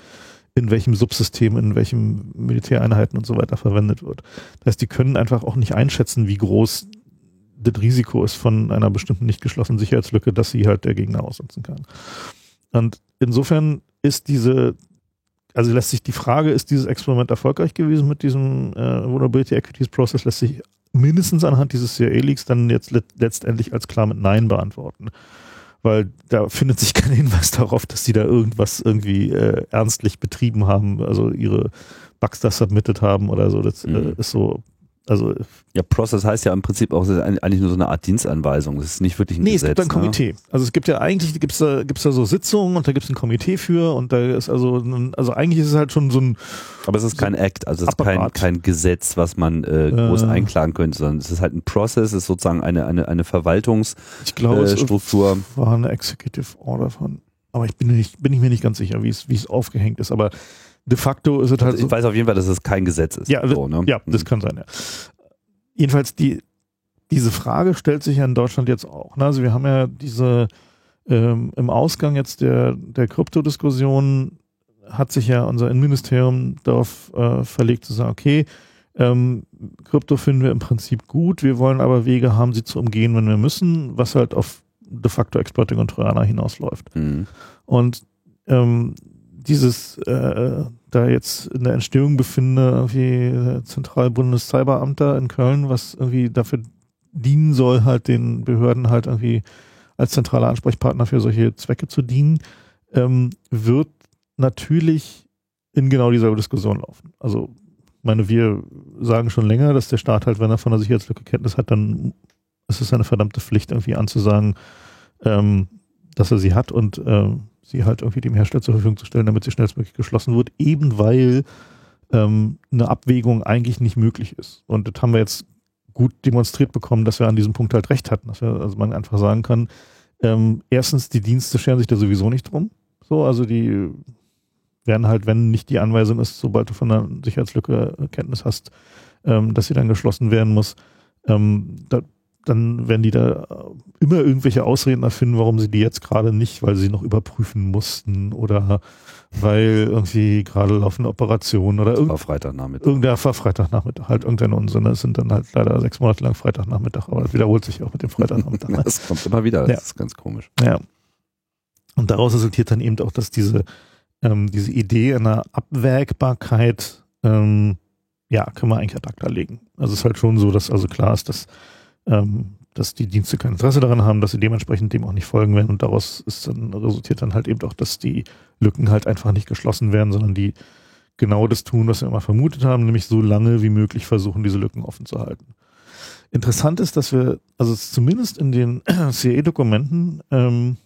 in welchem Subsystem, in welchen Militäreinheiten und so weiter verwendet wird. Das heißt, die können einfach auch nicht einschätzen, wie groß das Risiko ist von einer bestimmten nicht geschlossenen Sicherheitslücke, dass sie halt der Gegner ausnutzen kann. Und insofern ist diese also lässt sich die Frage, ist dieses Experiment erfolgreich gewesen mit diesem äh, Vulnerability Equities Process, lässt sich mindestens anhand dieses CIA-Leaks dann jetzt let letztendlich als klar mit Nein beantworten. Weil da findet sich kein Hinweis darauf, dass sie da irgendwas irgendwie äh, ernstlich betrieben haben, also ihre Bugs da submitted haben oder so. Das äh, mhm. äh, ist so also ja, Process heißt ja im Prinzip auch eigentlich nur so eine Art Dienstanweisung. Das ist nicht wirklich ein nee, Gesetz. Nee, es gibt ein ne? Komitee. Also es gibt ja eigentlich gibt's da gibt's da so Sitzungen und da gibt es ein Komitee für und da ist also also eigentlich ist es halt schon so ein aber es ist kein Act, also es ist kein, kein Gesetz, was man äh, groß äh, einklagen könnte, sondern es ist halt ein Process, es ist sozusagen eine eine eine Verwaltungsstruktur. Ich glaube, äh, Struktur. es war eine Executive Order von aber ich bin nicht bin ich mir nicht ganz sicher, wie es wie es aufgehängt ist, aber de facto ist es halt also ich so, weiß auf jeden Fall, dass es kein Gesetz ist. Ja, so, ne? ja das mhm. kann sein, ja jedenfalls die, diese Frage stellt sich ja in Deutschland jetzt auch. Ne? Also wir haben ja diese ähm, im Ausgang jetzt der, der Kryptodiskussion hat sich ja unser Innenministerium darauf äh, verlegt zu sagen, okay, ähm, Krypto finden wir im Prinzip gut, wir wollen aber Wege haben, sie zu umgehen, wenn wir müssen, was halt auf de facto Exploiting und Trojaner hinausläuft. Mhm. Und ähm, dieses äh, da jetzt in der Entstehung befinde, irgendwie Zentralbundescyberamt da in Köln, was irgendwie dafür dienen soll, halt den Behörden halt irgendwie als zentraler Ansprechpartner für solche Zwecke zu dienen, ähm, wird natürlich in genau dieser Diskussion laufen. Also, meine, wir sagen schon länger, dass der Staat halt, wenn er von der Sicherheitslücke Kenntnis hat, dann ist es seine verdammte Pflicht, irgendwie anzusagen, ähm, dass er sie hat und ähm, sie halt irgendwie dem Hersteller zur Verfügung zu stellen, damit sie schnellstmöglich geschlossen wird, eben weil ähm, eine Abwägung eigentlich nicht möglich ist. Und das haben wir jetzt gut demonstriert bekommen, dass wir an diesem Punkt halt recht hatten, dass wir, also man einfach sagen kann, ähm, erstens, die Dienste scheren sich da sowieso nicht drum. So, also die werden halt, wenn nicht die Anweisung ist, sobald du von einer Sicherheitslücke Kenntnis hast, ähm, dass sie dann geschlossen werden muss, ähm, da dann werden die da äh, immer irgendwelche Ausreden erfinden, warum sie die jetzt gerade nicht, weil sie noch überprüfen mussten oder weil irgendwie gerade laufende Operationen oder irgendein Freitagnachmittag. Irgendein Freitagnachmittag, halt irgendein Unsinn. Das sind dann halt leider sechs Monate lang Freitagnachmittag, aber das wiederholt sich auch mit dem Freitagnachmittag. Ne? das kommt immer wieder, das ja. ist ganz komisch. Ja. Und daraus resultiert dann eben auch, dass diese, ähm, diese Idee einer Abwägbarkeit, ähm, ja, können wir eigentlich ad acta legen. Also es ist halt schon so, dass also klar ist, dass ähm, dass die Dienste kein Interesse daran haben, dass sie dementsprechend dem auch nicht folgen werden und daraus ist dann, resultiert dann halt eben auch, dass die Lücken halt einfach nicht geschlossen werden, sondern die genau das tun, was wir immer vermutet haben, nämlich so lange wie möglich versuchen, diese Lücken offen zu halten. Interessant ist, dass wir, also zumindest in den CE-Dokumenten ähm,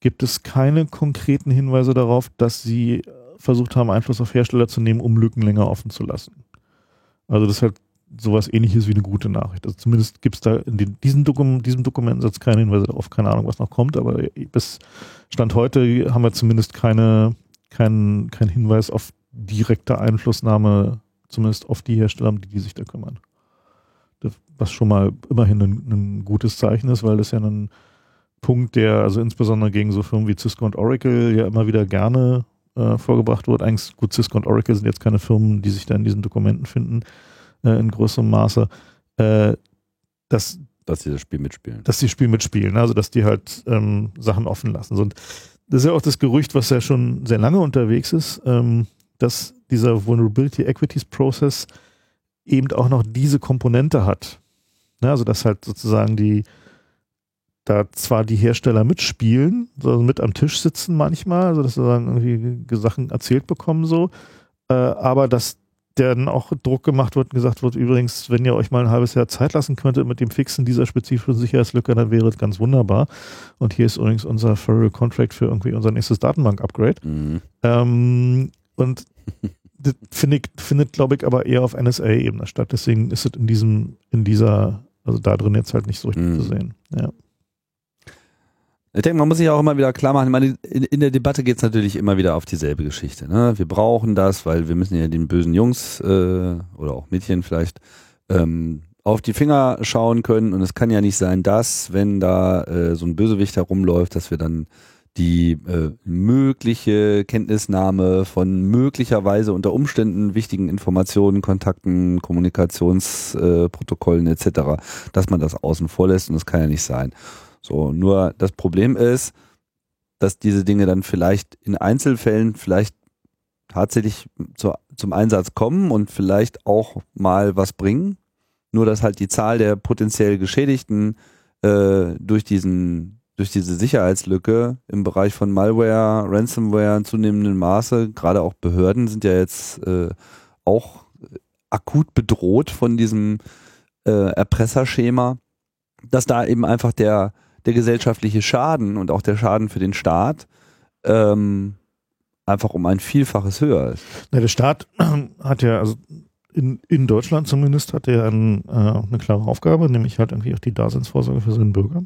gibt es keine konkreten Hinweise darauf, dass sie versucht haben, Einfluss auf Hersteller zu nehmen, um Lücken länger offen zu lassen. Also das ist halt sowas ähnliches wie eine gute Nachricht. Also zumindest gibt es da in den, diesem, Dokum, diesem Dokumentensatz keine Hinweise darauf, keine Ahnung, was noch kommt, aber bis Stand heute haben wir zumindest keine, keinen kein Hinweis auf direkte Einflussnahme, zumindest auf die Hersteller, die, die sich da kümmern. Was schon mal immerhin ein, ein gutes Zeichen ist, weil das ja ein Punkt, der also insbesondere gegen so Firmen wie Cisco und Oracle ja immer wieder gerne äh, vorgebracht wird. Eigentlich gut, Cisco und Oracle sind jetzt keine Firmen, die sich da in diesen Dokumenten finden äh, in größerem Maße, äh, dass dass sie das Spiel mitspielen. Dass die Spiel mitspielen, also dass die halt ähm, Sachen offen lassen. Und das ist ja auch das Gerücht, was ja schon sehr lange unterwegs ist, ähm, dass dieser Vulnerability Equities Process eben auch noch diese Komponente hat. Ja, also dass halt sozusagen die da zwar die Hersteller mitspielen, also mit am Tisch sitzen manchmal, also dass sie sagen, irgendwie Sachen erzählt bekommen so, äh, aber dass der dann auch Druck gemacht wird und gesagt wird, übrigens, wenn ihr euch mal ein halbes Jahr Zeit lassen könntet mit dem Fixen dieser spezifischen Sicherheitslücke, dann wäre es ganz wunderbar. Und hier ist übrigens unser Federal Contract für irgendwie unser nächstes Datenbank-Upgrade. Mhm. Ähm, und das findet, findet glaube ich, aber eher auf NSA-Ebene statt. Deswegen ist es in diesem, in dieser, also da drin jetzt halt nicht so richtig mhm. zu sehen. Ja. Ich denke, man muss sich auch immer wieder klar machen, ich meine, in, in der Debatte geht es natürlich immer wieder auf dieselbe Geschichte. Ne? Wir brauchen das, weil wir müssen ja den bösen Jungs äh, oder auch Mädchen vielleicht ähm, auf die Finger schauen können. Und es kann ja nicht sein, dass, wenn da äh, so ein Bösewicht herumläuft, dass wir dann die äh, mögliche Kenntnisnahme von möglicherweise unter Umständen wichtigen Informationen, Kontakten, Kommunikationsprotokollen äh, etc., dass man das außen vor lässt und das kann ja nicht sein. So, nur das Problem ist, dass diese Dinge dann vielleicht in Einzelfällen vielleicht tatsächlich zu, zum Einsatz kommen und vielleicht auch mal was bringen. Nur dass halt die Zahl der potenziell Geschädigten äh, durch diesen durch diese Sicherheitslücke im Bereich von Malware, Ransomware in zunehmendem Maße, gerade auch Behörden sind ja jetzt äh, auch akut bedroht von diesem äh, Erpresserschema, dass da eben einfach der der gesellschaftliche Schaden und auch der Schaden für den Staat ähm, einfach um ein Vielfaches höher ist. Na, der Staat hat ja, also in, in Deutschland zumindest, hat er ein, äh, eine klare Aufgabe, nämlich halt irgendwie auch die Daseinsvorsorge für seinen Bürger.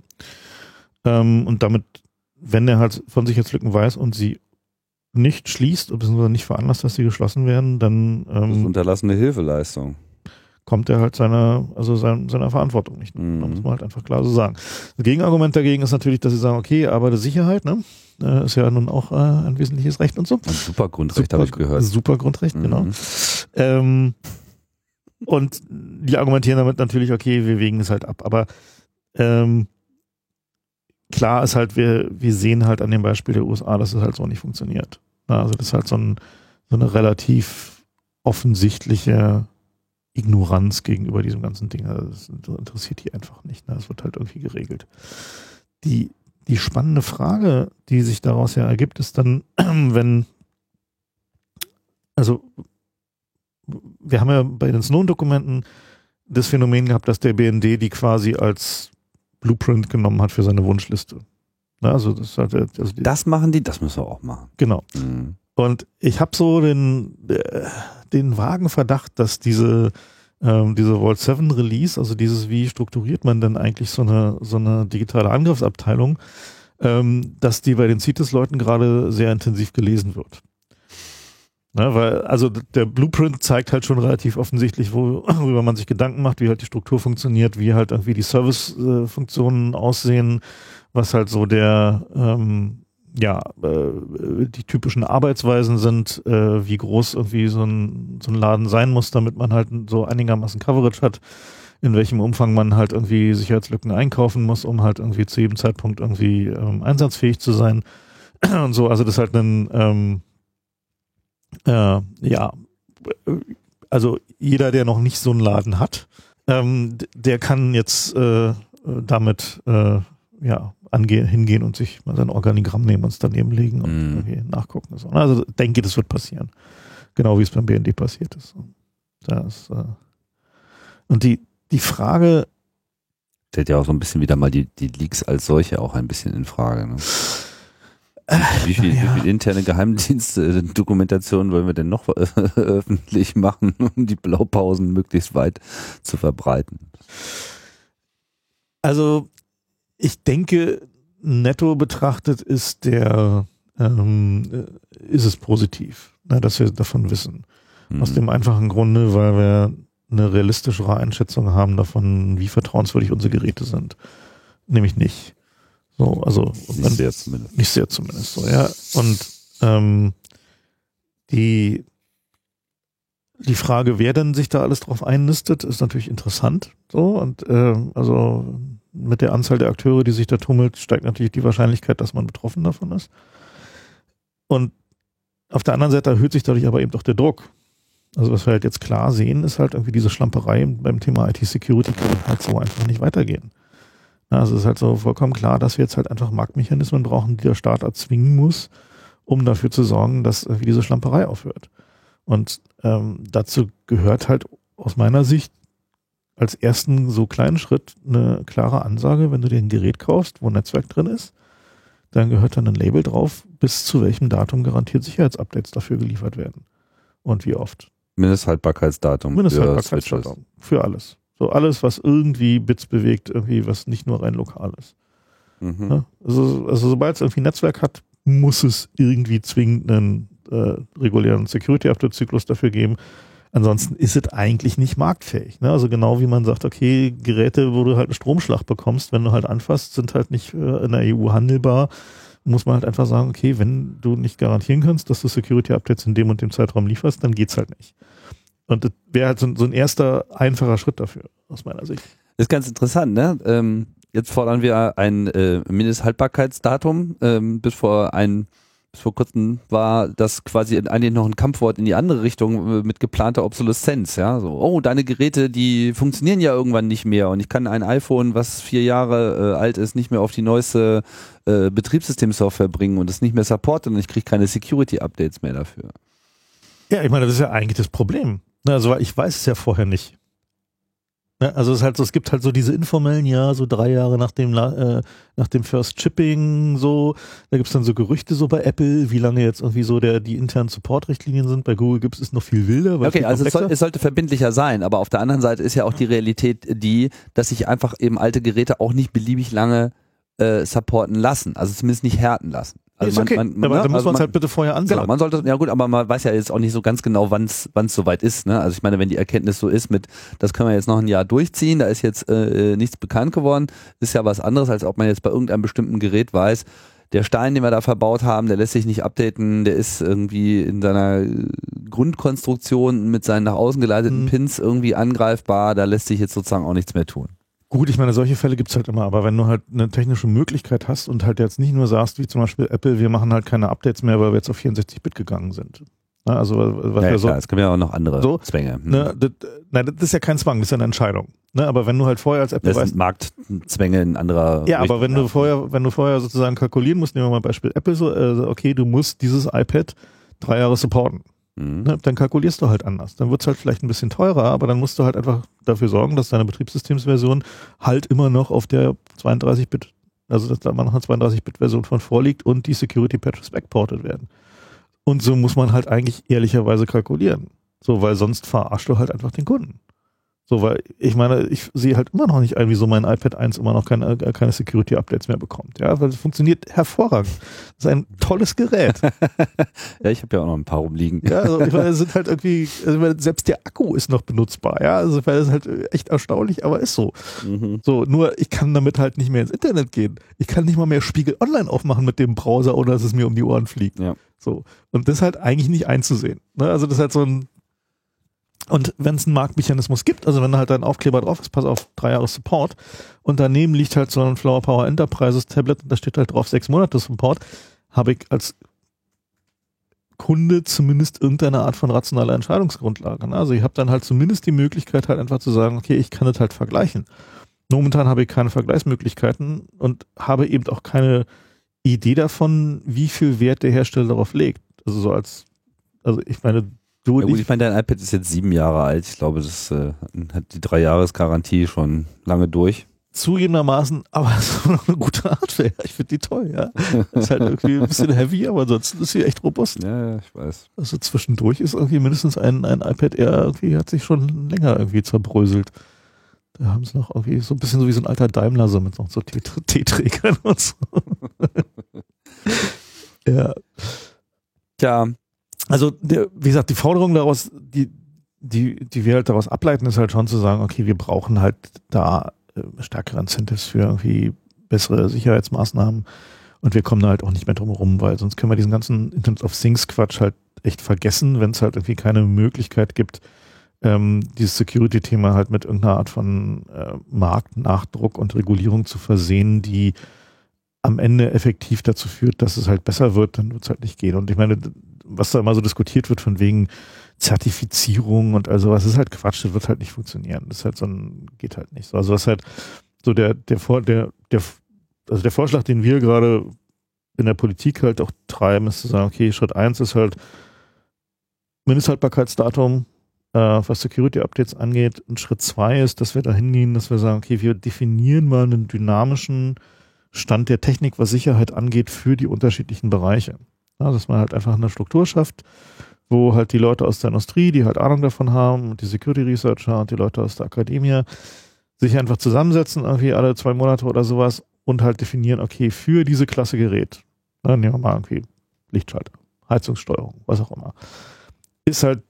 Ähm, und damit, wenn er halt von Sicherheitslücken weiß und sie nicht schließt, bzw. nicht veranlasst, dass sie geschlossen werden, dann ähm, das ist unterlassene Hilfeleistung kommt er halt seiner, also seiner, seiner Verantwortung nicht. Mhm. Da muss man halt einfach klar so sagen. Das Gegenargument dagegen ist natürlich, dass sie sagen, okay, aber die Sicherheit, ne? Äh, ist ja nun auch äh, ein wesentliches Recht und so. Ein super Grundrecht habe ich gehört. Super Grundrecht, genau. mhm. genau. Ähm, und die argumentieren damit natürlich, okay, wir wägen es halt ab. Aber ähm, klar ist halt, wir, wir sehen halt an dem Beispiel der USA, dass es halt so nicht funktioniert. Also das ist halt so, ein, so eine relativ offensichtliche Ignoranz gegenüber diesem ganzen Ding. Also das interessiert die einfach nicht. Ne? Das wird halt irgendwie geregelt. Die, die spannende Frage, die sich daraus ja ergibt, ist dann, wenn, also wir haben ja bei den Snowden-Dokumenten das Phänomen gehabt, dass der BND die quasi als Blueprint genommen hat für seine Wunschliste. Ne? Also das, hat, also das machen die, das müssen wir auch machen. Genau. Mhm. Und ich habe so den, äh, den vagen Verdacht, dass diese, ähm, diese Vault 7 Release, also dieses, wie strukturiert man denn eigentlich so eine, so eine digitale Angriffsabteilung, ähm, dass die bei den CITES-Leuten gerade sehr intensiv gelesen wird. Ne, weil, also der Blueprint zeigt halt schon relativ offensichtlich, wo, worüber man sich Gedanken macht, wie halt die Struktur funktioniert, wie halt irgendwie die Service-Funktionen aussehen, was halt so der, ähm, ja, äh, die typischen Arbeitsweisen sind, äh, wie groß irgendwie so ein, so ein Laden sein muss, damit man halt so einigermaßen Coverage hat, in welchem Umfang man halt irgendwie Sicherheitslücken einkaufen muss, um halt irgendwie zu jedem Zeitpunkt irgendwie ähm, einsatzfähig zu sein und so. Also das ist halt ein, ähm, äh, ja, also jeder, der noch nicht so einen Laden hat, ähm, der kann jetzt äh, damit äh, ja, angehen, hingehen und sich mal sein Organigramm nehmen und es daneben legen und irgendwie nachgucken. So. Also denke, das wird passieren. Genau wie es beim BND passiert ist. Das, äh und die, die Frage. Stellt ja auch so ein bisschen wieder mal die, die Leaks als solche auch ein bisschen in Frage. Ne? Wie viel, ja. wie viel interne Geheimdienstdokumentation wollen wir denn noch öffentlich machen, um die Blaupausen möglichst weit zu verbreiten? Also ich denke, netto betrachtet ist der, ähm, ist es positiv, ne, dass wir davon wissen. Mhm. Aus dem einfachen Grunde, weil wir eine realistischere Einschätzung haben davon, wie vertrauenswürdig unsere Geräte sind. Nämlich nicht. So, also nicht sehr zumindest. Nicht sehr zumindest so, ja. Und ähm, die die Frage, wer denn sich da alles drauf einnistet, ist natürlich interessant. So und äh, also mit der Anzahl der Akteure, die sich da tummelt, steigt natürlich die Wahrscheinlichkeit, dass man betroffen davon ist. Und auf der anderen Seite erhöht sich dadurch aber eben doch der Druck. Also was wir halt jetzt klar sehen, ist halt irgendwie diese Schlamperei beim Thema IT-Security kann halt so einfach nicht weitergehen. Also es ist halt so vollkommen klar, dass wir jetzt halt einfach Marktmechanismen brauchen, die der Staat erzwingen muss, um dafür zu sorgen, dass irgendwie diese Schlamperei aufhört. Und ähm, dazu gehört halt aus meiner Sicht als ersten so kleinen Schritt eine klare Ansage, wenn du dir ein Gerät kaufst, wo ein Netzwerk drin ist, dann gehört dann ein Label drauf, bis zu welchem Datum garantiert Sicherheitsupdates dafür geliefert werden. Und wie oft. Mindesthaltbarkeitsdatum. Mindesthaltbarkeitsdatum. Für, für alles. So alles, was irgendwie Bits bewegt, irgendwie, was nicht nur rein lokal ist. Mhm. Ja? Also, also sobald es irgendwie ein Netzwerk hat, muss es irgendwie zwingend einen äh, regulären Security-Update-Zyklus dafür geben. Ansonsten ist es eigentlich nicht marktfähig. Ne? Also genau wie man sagt, okay, Geräte, wo du halt einen Stromschlag bekommst, wenn du halt anfasst, sind halt nicht äh, in der EU handelbar. Muss man halt einfach sagen, okay, wenn du nicht garantieren kannst, dass du Security-Updates in dem und dem Zeitraum lieferst, dann geht's halt nicht. Und das wäre halt so, so, ein erster einfacher Schritt dafür, aus meiner Sicht. Das ist ganz interessant, ne? Ähm, jetzt fordern wir ein äh, Mindesthaltbarkeitsdatum. Ähm, bis vor ein vor kurzem war das quasi eigentlich noch ein Kampfwort in die andere Richtung äh, mit geplanter Obsoleszenz, ja. So, oh, deine Geräte, die funktionieren ja irgendwann nicht mehr und ich kann ein iPhone, was vier Jahre äh, alt ist, nicht mehr auf die neueste äh, Betriebssystemsoftware bringen und es nicht mehr supportet und ich kriege keine Security-Updates mehr dafür. Ja, ich meine, das ist ja eigentlich das Problem. Also ich weiß es ja vorher nicht. Ne, also es ist halt so, es gibt halt so diese informellen, ja, so drei Jahre nach dem, äh, nach dem First Shipping, so, da gibt es dann so Gerüchte so bei Apple, wie lange jetzt irgendwie so der, die internen Support-Richtlinien sind. Bei Google gibt es noch viel wilder. Okay, also es, soll, es, sollte verbindlicher sein, aber auf der anderen Seite ist ja auch die Realität die, dass sich einfach eben alte Geräte auch nicht beliebig lange äh, supporten lassen, also zumindest nicht härten lassen. Also ist man, okay, man, man, aber ne? dann muss also man es halt bitte vorher ansagen. Genau, man sollte, ja gut, aber man weiß ja jetzt auch nicht so ganz genau, wann es soweit ist. Ne? Also ich meine, wenn die Erkenntnis so ist mit, das können wir jetzt noch ein Jahr durchziehen, da ist jetzt äh, nichts bekannt geworden, ist ja was anderes, als ob man jetzt bei irgendeinem bestimmten Gerät weiß, der Stein, den wir da verbaut haben, der lässt sich nicht updaten, der ist irgendwie in seiner Grundkonstruktion mit seinen nach außen geleiteten mhm. Pins irgendwie angreifbar, da lässt sich jetzt sozusagen auch nichts mehr tun. Gut, ich meine, solche Fälle gibt's halt immer, aber wenn du halt eine technische Möglichkeit hast und halt jetzt nicht nur sagst, wie zum Beispiel Apple, wir machen halt keine Updates mehr, weil wir jetzt auf 64-Bit gegangen sind. Na, also was ja, wir so, klar, es gibt ja auch noch andere so, Zwänge. Hm. Ne, das, nein, das ist ja kein Zwang, das ist ja eine Entscheidung. Ne, aber wenn du halt vorher als Apple das weißt, Marktzwänge in anderer Ja, Richtung aber wenn du vorher, wenn du vorher sozusagen kalkulieren musst, nehmen wir mal Beispiel Apple so, äh, okay, du musst dieses iPad drei Jahre supporten. Mhm. Ne, dann kalkulierst du halt anders. Dann wird's halt vielleicht ein bisschen teurer, aber dann musst du halt einfach dafür sorgen, dass deine Betriebssystemsversion halt immer noch auf der 32-Bit, also dass da immer noch eine 32-Bit-Version von vorliegt und die Security-Patches backported werden. Und so muss man halt eigentlich ehrlicherweise kalkulieren. So, weil sonst verarscht du halt einfach den Kunden. So, weil ich meine, ich sehe halt immer noch nicht ein, wieso mein iPad 1 immer noch keine, äh, keine Security-Updates mehr bekommt. Ja, weil es funktioniert hervorragend. Das ist ein tolles Gerät. ja, ich habe ja auch noch ein paar rumliegen. Ja, also ich meine, sind halt irgendwie, also selbst der Akku ist noch benutzbar. Ja, also weil es halt echt erstaunlich, aber ist so. Mhm. So, nur ich kann damit halt nicht mehr ins Internet gehen. Ich kann nicht mal mehr Spiegel Online aufmachen mit dem Browser, ohne dass es mir um die Ohren fliegt. Ja. So. Und das ist halt eigentlich nicht einzusehen. Ne? Also das ist halt so ein, und wenn es einen Marktmechanismus gibt, also wenn da halt ein Aufkleber drauf ist, pass auf, drei Jahre Support und daneben liegt halt so ein Flower Power Enterprises Tablet und da steht halt drauf sechs Monate Support, habe ich als Kunde zumindest irgendeine Art von rationaler Entscheidungsgrundlage. Ne? Also ich habe dann halt zumindest die Möglichkeit halt einfach zu sagen, okay, ich kann das halt vergleichen. Momentan habe ich keine Vergleichsmöglichkeiten und habe eben auch keine Idee davon, wie viel Wert der Hersteller darauf legt. Also so als, also ich meine, Du ja gut, ich meine, dein iPad ist jetzt sieben Jahre alt. Ich glaube, das äh, hat die drei Jahresgarantie schon lange durch. Zugegebenermaßen, aber es ist noch eine gute Hardware. Ich finde die toll, ja. Ist halt irgendwie ein bisschen heavy, aber ansonsten ist sie echt robust. Ja, ich weiß. Also zwischendurch ist irgendwie mindestens ein, ein iPad Air irgendwie, hat sich schon länger irgendwie zerbröselt. Da haben sie noch irgendwie so ein bisschen so wie so ein alter Daimler, so mit noch so T-Trägern und so. ja. Tja, also der, wie gesagt, die Forderung daraus, die, die, die wir halt daraus ableiten, ist halt schon zu sagen, okay, wir brauchen halt da äh, stärkere Incentives für irgendwie bessere Sicherheitsmaßnahmen und wir kommen da halt auch nicht mehr drum herum, weil sonst können wir diesen ganzen Internet of Things Quatsch halt echt vergessen, wenn es halt irgendwie keine Möglichkeit gibt, ähm, dieses Security-Thema halt mit irgendeiner Art von äh, Marktnachdruck und Regulierung zu versehen, die am Ende effektiv dazu führt, dass es halt besser wird, dann wird es halt nicht gehen. Und ich meine, was da immer so diskutiert wird von wegen Zertifizierung und also was ist halt Quatsch, das wird halt nicht funktionieren. Das ist halt so ein, geht halt nicht so. Also was halt so der, der der, der, also der Vorschlag, den wir gerade in der Politik halt auch treiben, ist zu sagen, okay, Schritt eins ist halt, Mindesthaltbarkeitsdatum, äh, was Security-Updates angeht. Und Schritt zwei ist, dass wir da hingehen, dass wir sagen, okay, wir definieren mal einen dynamischen Stand der Technik, was Sicherheit angeht, für die unterschiedlichen Bereiche. Ja, dass man halt einfach eine Struktur schafft, wo halt die Leute aus der Industrie, die halt Ahnung davon haben, und die Security Researcher und die Leute aus der Akademie sich einfach zusammensetzen, irgendwie alle zwei Monate oder sowas und halt definieren, okay, für diese Klasse Gerät, ne, nehmen wir mal irgendwie Lichtschalter, Heizungssteuerung, was auch immer, ist halt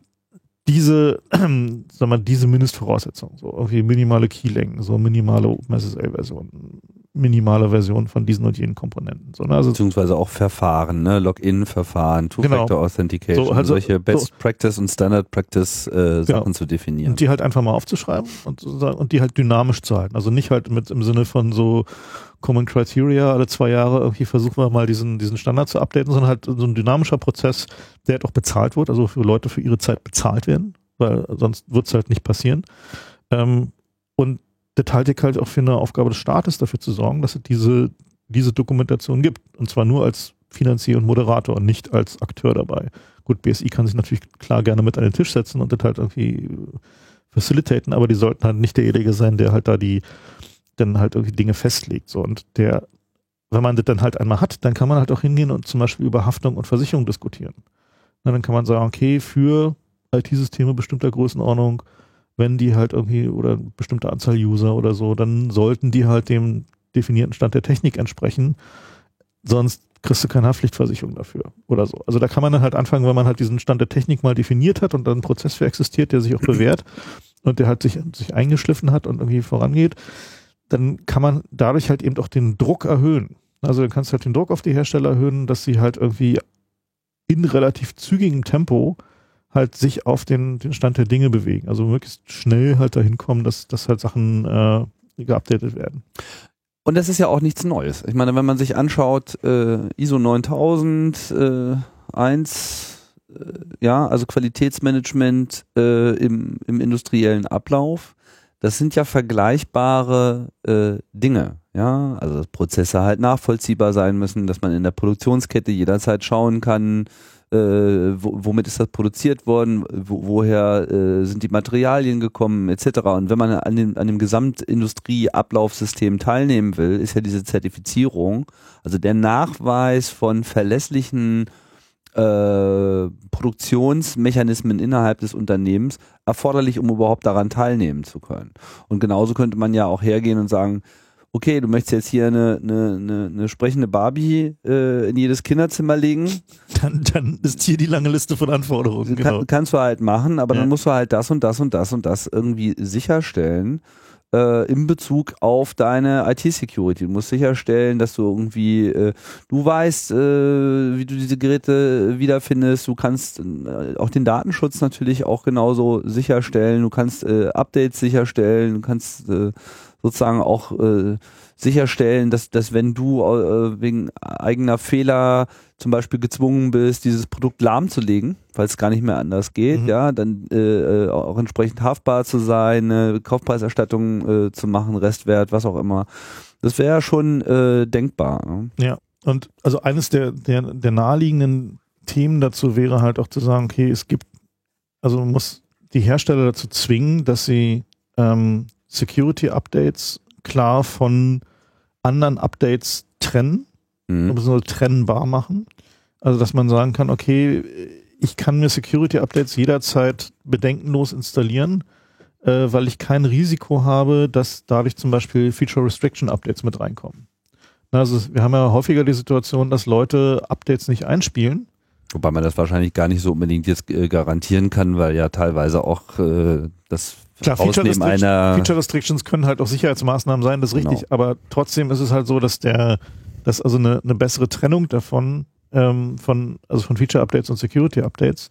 diese, sag mal, diese Mindestvoraussetzung, so irgendwie minimale Keylängen, so minimale OpenSSL-Version, minimale Version von diesen und jenen Komponenten. So, ne? also Beziehungsweise auch Verfahren, ne? Login-Verfahren, Two-Factor genau. So, also, solche Best so, Practice und Standard Practice äh, Sachen genau. zu definieren. Und die halt einfach mal aufzuschreiben und, und die halt dynamisch zu halten. Also nicht halt mit im Sinne von so Common Criteria alle zwei Jahre irgendwie versuchen wir mal diesen, diesen Standard zu updaten, sondern halt so ein dynamischer Prozess, der halt auch bezahlt wird, also für Leute für ihre Zeit bezahlt werden, weil sonst wird es halt nicht passieren. Ähm, und das halte ich halt auch für eine Aufgabe des Staates, dafür zu sorgen, dass es diese, diese Dokumentation gibt. Und zwar nur als Finanzier und Moderator und nicht als Akteur dabei. Gut, BSI kann sich natürlich klar gerne mit an den Tisch setzen und das halt irgendwie facilitaten, aber die sollten halt nicht derjenige sein, der halt da die dann halt irgendwie Dinge festlegt. So und der, wenn man das dann halt einmal hat, dann kann man halt auch hingehen und zum Beispiel über Haftung und Versicherung diskutieren. Na, dann kann man sagen, okay, für IT-Systeme bestimmter Größenordnung wenn die halt irgendwie oder eine bestimmte Anzahl User oder so, dann sollten die halt dem definierten Stand der Technik entsprechen. Sonst kriegst du keine Haftpflichtversicherung dafür oder so. Also da kann man dann halt anfangen, wenn man halt diesen Stand der Technik mal definiert hat und dann ein Prozess für existiert, der sich auch bewährt und der halt sich, sich eingeschliffen hat und irgendwie vorangeht, dann kann man dadurch halt eben auch den Druck erhöhen. Also dann kannst du halt den Druck auf die Hersteller erhöhen, dass sie halt irgendwie in relativ zügigem Tempo halt sich auf den, den Stand der Dinge bewegen. Also möglichst schnell halt dahin kommen, dass, dass halt Sachen äh, geupdatet werden. Und das ist ja auch nichts Neues. Ich meine, wenn man sich anschaut, äh, ISO 9000, äh, 1, äh, ja, also Qualitätsmanagement äh, im, im industriellen Ablauf, das sind ja vergleichbare äh, Dinge. Ja, also Prozesse halt nachvollziehbar sein müssen, dass man in der Produktionskette jederzeit schauen kann, äh, womit ist das produziert worden, wo, woher äh, sind die Materialien gekommen, etc. Und wenn man an dem, an dem Gesamtindustrieablaufsystem teilnehmen will, ist ja diese Zertifizierung, also der Nachweis von verlässlichen äh, Produktionsmechanismen innerhalb des Unternehmens erforderlich, um überhaupt daran teilnehmen zu können. Und genauso könnte man ja auch hergehen und sagen, okay, du möchtest jetzt hier eine, eine, eine, eine sprechende Barbie äh, in jedes Kinderzimmer legen. Dann, dann ist hier die lange Liste von Anforderungen. Genau. Kann, kannst du halt machen, aber ja. dann musst du halt das und das und das und das irgendwie sicherstellen äh, in Bezug auf deine IT-Security. Du musst sicherstellen, dass du irgendwie, äh, du weißt, äh, wie du diese Geräte wiederfindest. Du kannst äh, auch den Datenschutz natürlich auch genauso sicherstellen. Du kannst äh, Updates sicherstellen. Du kannst äh, sozusagen auch äh, sicherstellen, dass, dass wenn du äh, wegen eigener Fehler zum Beispiel gezwungen bist, dieses Produkt lahmzulegen, weil es gar nicht mehr anders geht, mhm. ja, dann äh, äh auch entsprechend haftbar zu sein, eine Kaufpreiserstattung äh, zu machen, Restwert, was auch immer. Das wäre schon äh, denkbar. Ne? Ja, und also eines der, der, der naheliegenden Themen dazu wäre halt auch zu sagen, okay, es gibt, also man muss die Hersteller dazu zwingen, dass sie ähm, Security-Updates klar von anderen Updates trennen, mhm. so trennbar machen. Also, dass man sagen kann, okay, ich kann mir Security-Updates jederzeit bedenkenlos installieren, äh, weil ich kein Risiko habe, dass dadurch zum Beispiel Feature Restriction Updates mit reinkommen. Also wir haben ja häufiger die Situation, dass Leute Updates nicht einspielen. Wobei man das wahrscheinlich gar nicht so unbedingt jetzt äh, garantieren kann, weil ja teilweise auch äh, das Klar, Feature, Restriction, Feature, Restrictions können halt auch Sicherheitsmaßnahmen sein, das ist genau. richtig, aber trotzdem ist es halt so, dass der, dass also eine, eine bessere Trennung davon, ähm, von, also von Feature-Updates und Security-Updates,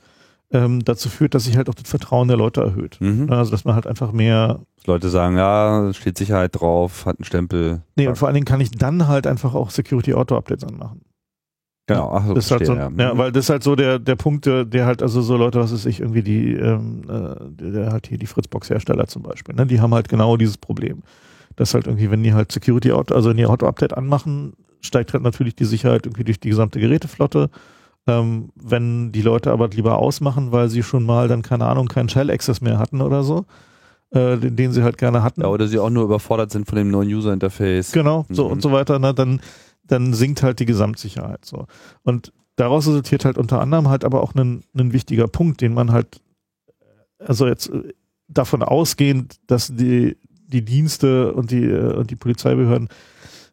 ähm, dazu führt, dass sich halt auch das Vertrauen der Leute erhöht. Mhm. Also dass man halt einfach mehr. Leute sagen, ja, steht Sicherheit drauf, hat einen Stempel. Nee, und vor allen Dingen kann ich dann halt einfach auch Security Auto Updates anmachen. Genau, ach so, das ist halt so, ja. ja. weil das ist halt so der, der Punkt, der, der halt, also so Leute, was ist ich, irgendwie die, ähm, äh, der halt hier die Fritzbox-Hersteller zum Beispiel, ne, die haben halt genau dieses Problem. Dass halt irgendwie, wenn die halt Security also wenn die Auto-Update anmachen, steigt halt natürlich die Sicherheit irgendwie durch die gesamte Geräteflotte. Ähm, wenn die Leute aber lieber ausmachen, weil sie schon mal dann, keine Ahnung, keinen Shell-Access mehr hatten oder so, äh, den, den, sie halt gerne hatten. Ja, oder sie auch nur überfordert sind von dem neuen User-Interface. Genau, so mhm. und so weiter, ne, dann, dann sinkt halt die Gesamtsicherheit so. Und daraus resultiert halt unter anderem halt aber auch ein, ein wichtiger Punkt, den man halt, also jetzt äh, davon ausgehend, dass die, die Dienste und die, äh, und die Polizeibehörden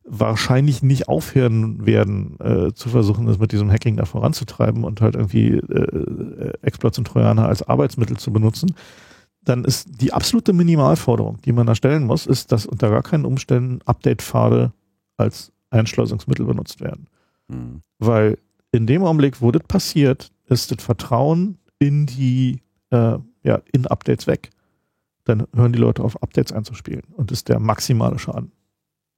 wahrscheinlich nicht aufhören werden, äh, zu versuchen, das mit diesem Hacking da voranzutreiben und halt irgendwie äh, Exploits und Trojaner als Arbeitsmittel zu benutzen, dann ist die absolute Minimalforderung, die man da stellen muss, ist, dass unter gar keinen Umständen Update-Pfade als Einschleusungsmittel benutzt werden. Mhm. Weil in dem Augenblick, wo das passiert, ist das Vertrauen in die, äh, ja, in Updates weg. Dann hören die Leute auf, Updates einzuspielen. Und das ist der maximale Schaden.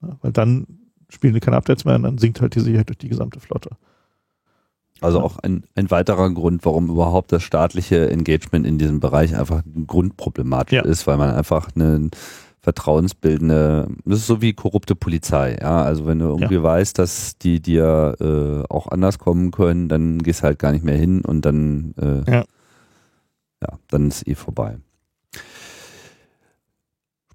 Ja, weil dann spielen die keine Updates mehr und dann sinkt halt die Sicherheit durch die gesamte Flotte. Also auch ein, ein weiterer Grund, warum überhaupt das staatliche Engagement in diesem Bereich einfach grundproblematisch ja. ist, weil man einfach eine vertrauensbildende, das ist so wie korrupte Polizei, ja. Also wenn du irgendwie ja. weißt, dass die dir äh, auch anders kommen können, dann gehst du halt gar nicht mehr hin und dann äh, ja. ja, dann ist eh vorbei.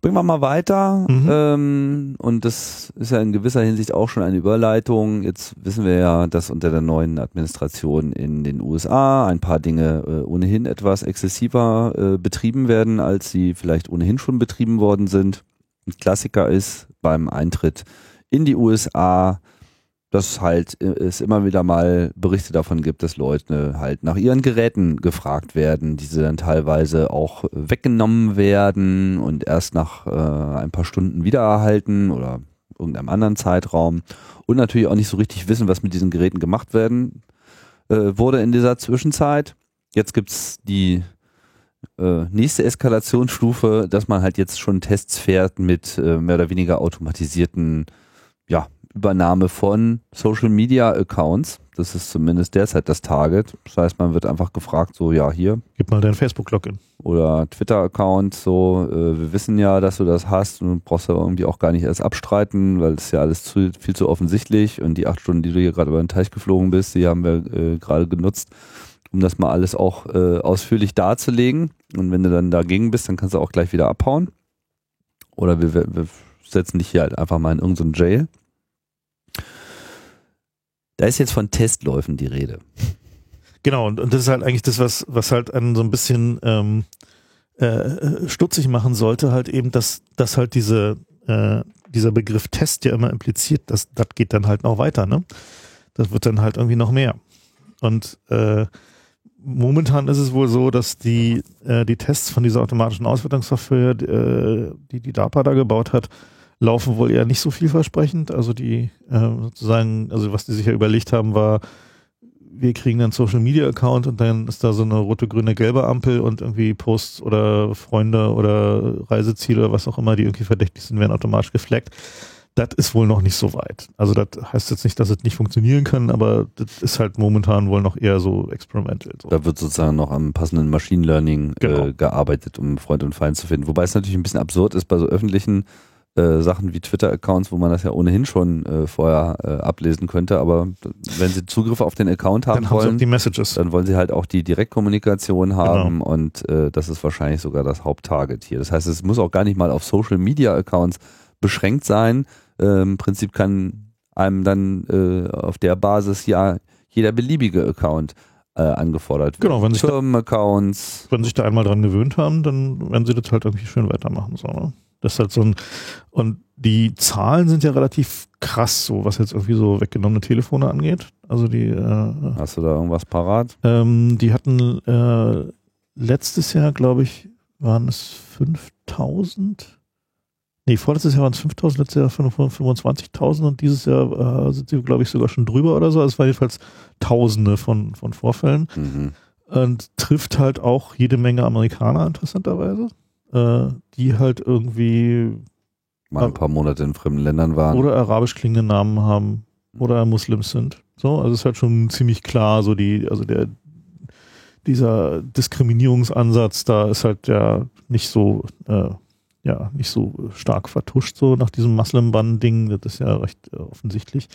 Springen wir mal weiter. Mhm. Ähm, und das ist ja in gewisser Hinsicht auch schon eine Überleitung. Jetzt wissen wir ja, dass unter der neuen Administration in den USA ein paar Dinge äh, ohnehin etwas exzessiver äh, betrieben werden, als sie vielleicht ohnehin schon betrieben worden sind. Ein Klassiker ist beim Eintritt in die USA dass halt äh, es immer wieder mal Berichte davon gibt, dass Leute halt nach ihren Geräten gefragt werden, diese dann teilweise auch weggenommen werden und erst nach äh, ein paar Stunden wiedererhalten oder irgendeinem anderen Zeitraum und natürlich auch nicht so richtig wissen, was mit diesen Geräten gemacht werden äh, wurde in dieser Zwischenzeit. Jetzt gibt's die äh, nächste Eskalationsstufe, dass man halt jetzt schon Tests fährt mit äh, mehr oder weniger automatisierten ja, Übernahme von Social Media Accounts. Das ist zumindest derzeit das Target. Das heißt, man wird einfach gefragt, so, ja, hier. Gib mal dein Facebook-Login. Oder Twitter-Account, so, äh, wir wissen ja, dass du das hast und brauchst ja irgendwie auch gar nicht erst abstreiten, weil ist ja alles zu, viel zu offensichtlich und die acht Stunden, die du hier gerade über den Teich geflogen bist, die haben wir äh, gerade genutzt, um das mal alles auch äh, ausführlich darzulegen. Und wenn du dann dagegen bist, dann kannst du auch gleich wieder abhauen. Oder wir, wir setzen dich hier halt einfach mal in irgendeinen Jail. Da ist jetzt von Testläufen die Rede. Genau, und, und das ist halt eigentlich das, was, was halt einen so ein bisschen ähm, äh, stutzig machen sollte, halt eben, dass, dass halt diese, äh, dieser Begriff Test ja immer impliziert, dass das geht dann halt noch weiter, ne? Das wird dann halt irgendwie noch mehr. Und äh, momentan ist es wohl so, dass die, äh, die Tests von dieser automatischen Auswertungssoftware, äh, die die DARPA da gebaut hat, laufen wohl eher nicht so vielversprechend. Also die äh, sozusagen, also was die sich ja überlegt haben, war, wir kriegen einen Social Media Account und dann ist da so eine rote, grüne, gelbe Ampel und irgendwie Posts oder Freunde oder Reiseziele oder was auch immer, die irgendwie verdächtig sind, werden automatisch gefleckt. Das ist wohl noch nicht so weit. Also das heißt jetzt nicht, dass es nicht funktionieren kann, aber das ist halt momentan wohl noch eher so experimental. So. Da wird sozusagen noch am passenden Machine Learning genau. äh, gearbeitet, um Freund und Feind zu finden. Wobei es natürlich ein bisschen absurd ist bei so öffentlichen äh, Sachen wie Twitter-Accounts, wo man das ja ohnehin schon äh, vorher äh, ablesen könnte, aber wenn sie Zugriff auf den Account haben dann wollen, haben die Messages. dann wollen sie halt auch die Direktkommunikation genau. haben genau. und äh, das ist wahrscheinlich sogar das Haupttarget hier. Das heißt, es muss auch gar nicht mal auf Social-Media-Accounts beschränkt sein. Äh, Im Prinzip kann einem dann auf der Basis ja jeder beliebige Account angefordert. Genau, wenn sich, da, wenn sich da einmal dran gewöhnt haben, dann werden sie das halt irgendwie schön weitermachen. So, ne? Das ist halt so ein, und die Zahlen sind ja relativ krass, so was jetzt irgendwie so weggenommene Telefone angeht. Also die. Äh, Hast du da irgendwas parat? Ähm, die hatten äh, letztes Jahr, glaube ich, waren es 5000. Nee, vorletztes Jahr waren es 5000, letztes Jahr 25.000 und dieses Jahr äh, sind sie, glaube ich, sogar schon drüber oder so. Also es waren jedenfalls Tausende von, von Vorfällen. Mhm. Und trifft halt auch jede Menge Amerikaner, interessanterweise äh, die halt irgendwie mal ein paar Monate in fremden Ländern waren. Oder arabisch klingende Namen haben oder Muslims sind. So, also es ist halt schon ziemlich klar, so die, also der, dieser Diskriminierungsansatz da ist halt ja nicht so, äh, ja, nicht so stark vertuscht, so nach diesem Muslim-Bann-Ding, das ist ja recht äh, offensichtlich.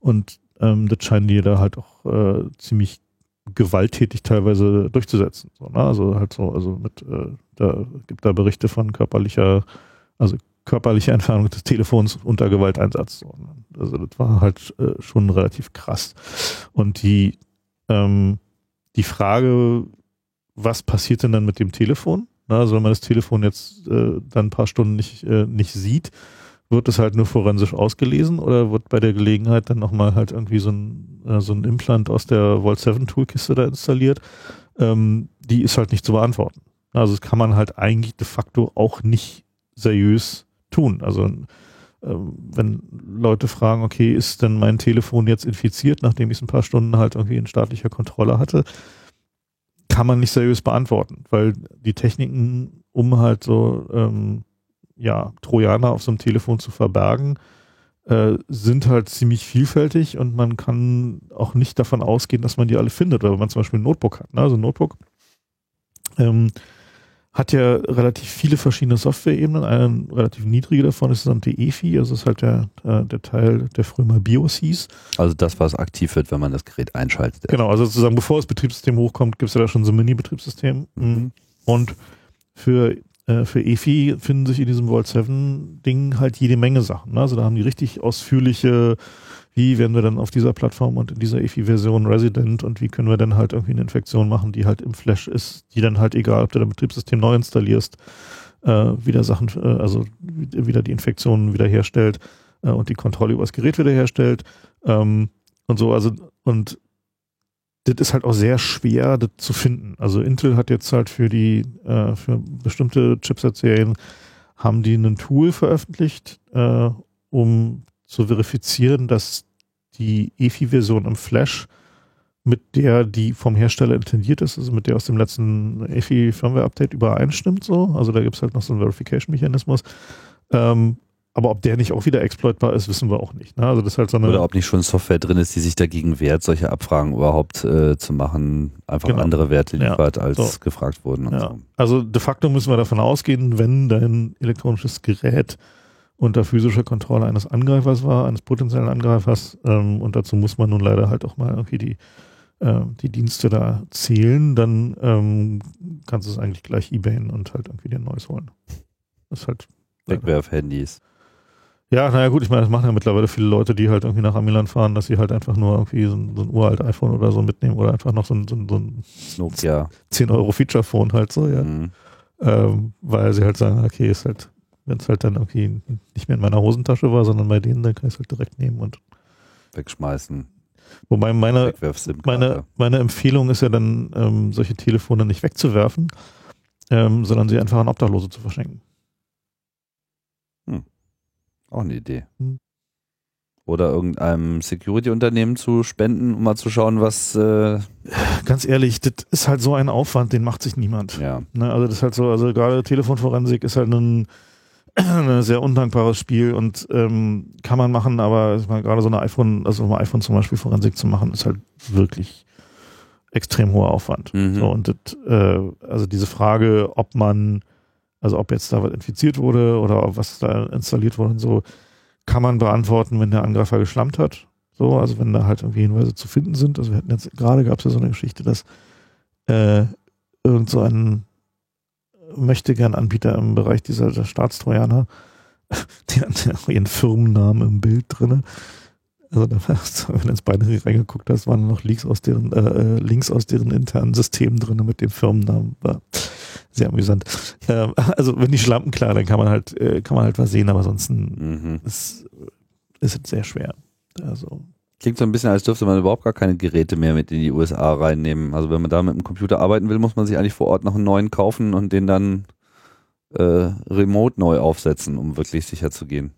Und ähm, das scheinen die da halt auch äh, ziemlich gewalttätig teilweise durchzusetzen. So, ne? Also halt so, also mit, äh, da gibt da Berichte von körperlicher, also körperlicher Entfernung des Telefons unter Gewalteinsatz. So, ne? Also das war halt äh, schon relativ krass. Und die, ähm, die Frage, was passiert denn dann mit dem Telefon? Na, also wenn man das Telefon jetzt äh, dann ein paar Stunden nicht, äh, nicht sieht, wird es halt nur forensisch ausgelesen oder wird bei der Gelegenheit dann nochmal halt irgendwie so ein, äh, so ein Implant aus der Vault 7 Toolkiste da installiert? Ähm, die ist halt nicht zu beantworten. Also das kann man halt eigentlich de facto auch nicht seriös tun. Also ähm, wenn Leute fragen, okay, ist denn mein Telefon jetzt infiziert, nachdem ich es ein paar Stunden halt irgendwie in staatlicher Kontrolle hatte, kann man nicht seriös beantworten, weil die Techniken, um halt so ähm, ja, Trojaner auf so einem Telefon zu verbergen, äh, sind halt ziemlich vielfältig und man kann auch nicht davon ausgehen, dass man die alle findet, weil wenn man zum Beispiel ein Notebook hat, ne? also ein Notebook ähm, hat ja relativ viele verschiedene Software-Ebenen. Eine relativ niedrige davon ist dann die EFI, also das ist halt der, der, der Teil, der früher mal BIOS hieß. Also das, was aktiv wird, wenn man das Gerät einschaltet. Genau, also sozusagen bevor das Betriebssystem hochkommt, gibt es ja da schon so ein Mini-Betriebssystem. Mhm. Und für, äh, für EFI finden sich in diesem Vault 7 Ding halt jede Menge Sachen. Ne? Also da haben die richtig ausführliche wie werden wir dann auf dieser Plattform und in dieser EFI-Version Resident und wie können wir dann halt irgendwie eine Infektion machen, die halt im Flash ist, die dann halt egal, ob du dein Betriebssystem neu installierst, äh, wieder Sachen, äh, also wieder die Infektionen wiederherstellt äh, und die Kontrolle über das Gerät wiederherstellt ähm, und so, also und das ist halt auch sehr schwer, das zu finden. Also Intel hat jetzt halt für die, äh, für bestimmte Chipset-Serien haben die ein Tool veröffentlicht, äh, um zu verifizieren, dass die EFI-Version im Flash mit der, die vom Hersteller intendiert ist, also mit der aus dem letzten EFI-Firmware-Update übereinstimmt. So. Also da gibt es halt noch so einen Verification-Mechanismus. Ähm, aber ob der nicht auch wieder exploitbar ist, wissen wir auch nicht. Ne? Also das ist halt so eine Oder ob nicht schon Software drin ist, die sich dagegen wehrt, solche Abfragen überhaupt äh, zu machen, einfach genau. andere Werte liefert, ja, als so. gefragt wurden. Ja. So. Also de facto müssen wir davon ausgehen, wenn dein elektronisches Gerät unter physischer Kontrolle eines Angreifers war, eines potenziellen Angreifers. Ähm, und dazu muss man nun leider halt auch mal irgendwie die, äh, die Dienste da zählen. Dann ähm, kannst du es eigentlich gleich ebayen und halt irgendwie dir ein neues holen. Das ist halt. Wegwerf-Handys. Ja, naja gut, ich meine, das machen ja mittlerweile viele Leute, die halt irgendwie nach Amiland fahren, dass sie halt einfach nur irgendwie so ein, so ein uralt iPhone oder so mitnehmen oder einfach noch so ein, so ein, so ein Nokia. 10 Euro Feature-Phone halt so, ja. Mhm. Ähm, weil sie halt sagen, okay, ist halt wenn es halt dann irgendwie nicht mehr in meiner Hosentasche war, sondern bei denen, dann kann ich es halt direkt nehmen und wegschmeißen. Wobei meine, meine, meine Empfehlung ist ja dann, ähm, solche Telefone nicht wegzuwerfen, ähm, sondern sie einfach an Obdachlose zu verschenken. Auch eine Idee. Hm. Oder irgendeinem Security-Unternehmen zu spenden, um mal zu schauen, was. Äh Ganz ehrlich, das ist halt so ein Aufwand, den macht sich niemand. Ja. Ne, also das ist halt so, also gerade Telefonforensik ist halt ein ein sehr undankbares Spiel und ähm, kann man machen, aber gerade so eine iPhone, also ein iPhone zum Beispiel Forensik zu machen, ist halt wirklich extrem hoher Aufwand. Mhm. So, und das, äh, also diese Frage, ob man, also ob jetzt da was infiziert wurde oder was da installiert wurde und so, kann man beantworten, wenn der Angreifer geschlampt hat. So, also wenn da halt irgendwie Hinweise zu finden sind. Also wir hatten jetzt, gerade gab es ja so eine Geschichte, dass äh, irgend so ein möchte gern Anbieter im Bereich dieser Staatstrojaner. Die hatten ja ihren Firmennamen im Bild drinne. Also da wenn du ins Binary reingeguckt hast, waren noch Links aus deren, äh, äh, Links aus deren internen Systemen drin mit dem Firmennamen. War sehr amüsant. Ähm, also wenn die Schlampen klar, dann kann man halt, äh, kann man halt was sehen, aber ansonsten mhm. ist, ist es sehr schwer. Also Klingt so ein bisschen, als dürfte man überhaupt gar keine Geräte mehr mit in die USA reinnehmen. Also wenn man da mit dem Computer arbeiten will, muss man sich eigentlich vor Ort noch einen neuen kaufen und den dann äh, remote neu aufsetzen, um wirklich sicher zu gehen.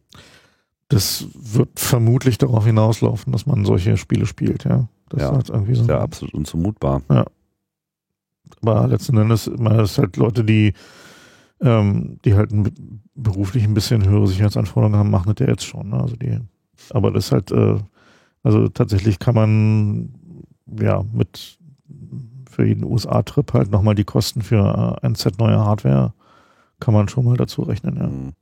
Das wird vermutlich darauf hinauslaufen, dass man solche Spiele spielt, ja. Das ja, ist irgendwie so ja absolut unzumutbar. Ja. Aber letzten Endes, man ist halt Leute, die, ähm, die halt beruflich ein bisschen höhere Sicherheitsanforderungen haben, machen das ja jetzt schon. Ne? Also die, aber das ist halt äh, also tatsächlich kann man ja mit für jeden USA-Trip halt nochmal die Kosten für ein Set neuer Hardware kann man schon mal dazu rechnen, ja. Mhm.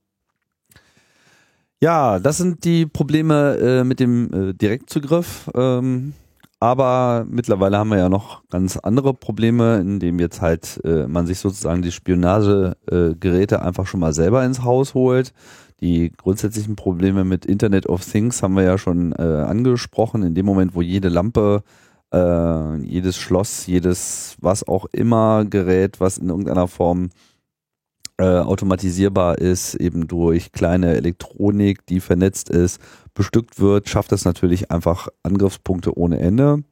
Ja, das sind die Probleme äh, mit dem äh, Direktzugriff. Ähm, aber mittlerweile haben wir ja noch ganz andere Probleme, indem jetzt halt äh, man sich sozusagen die Spionagegeräte einfach schon mal selber ins Haus holt. Die grundsätzlichen Probleme mit Internet of Things haben wir ja schon äh, angesprochen. In dem Moment, wo jede Lampe, äh, jedes Schloss, jedes was auch immer Gerät, was in irgendeiner Form äh, automatisierbar ist, eben durch kleine Elektronik, die vernetzt ist, bestückt wird, schafft das natürlich einfach Angriffspunkte ohne Ende.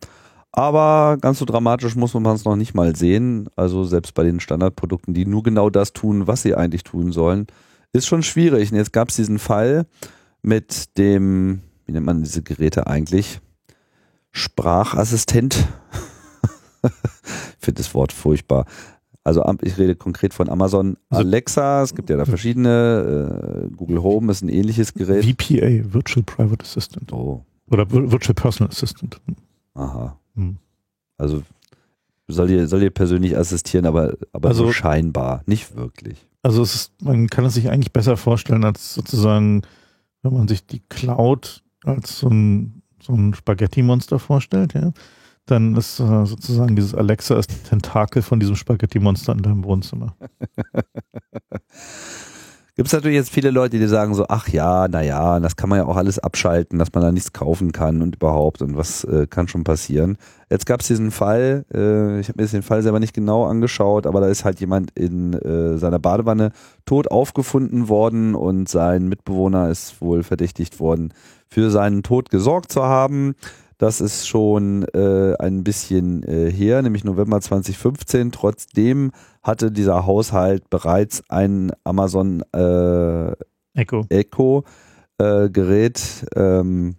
Aber ganz so dramatisch muss man es noch nicht mal sehen. Also selbst bei den Standardprodukten, die nur genau das tun, was sie eigentlich tun sollen, ist schon schwierig. Und jetzt gab es diesen Fall mit dem, wie nennt man diese Geräte eigentlich? Sprachassistent. ich finde das Wort furchtbar. Also ich rede konkret von Amazon also Alexa, es gibt ja da verschiedene, äh, Google Home ist ein ähnliches Gerät. VPA, Virtual Private Assistant. Oh. Oder Virtual Personal Assistant. Aha. Hm. Also soll dir, soll dir persönlich assistieren, aber, aber also, so scheinbar, nicht wirklich. Also es ist, man kann es sich eigentlich besser vorstellen als sozusagen, wenn man sich die Cloud als so ein, so ein Spaghetti-Monster vorstellt, ja dann ist äh, sozusagen dieses Alexa ist Tentakel von diesem Spaghetti-Monster in deinem Wohnzimmer. Gibt es natürlich jetzt viele Leute, die sagen so, ach ja, naja, das kann man ja auch alles abschalten, dass man da nichts kaufen kann und überhaupt und was äh, kann schon passieren. Jetzt gab es diesen Fall, äh, ich habe mir jetzt den Fall selber nicht genau angeschaut, aber da ist halt jemand in äh, seiner Badewanne tot aufgefunden worden und sein Mitbewohner ist wohl verdächtigt worden, für seinen Tod gesorgt zu haben. Das ist schon äh, ein bisschen äh, her, nämlich November 2015. Trotzdem hatte dieser Haushalt bereits ein Amazon äh, Echo, Echo äh, Gerät. Ähm,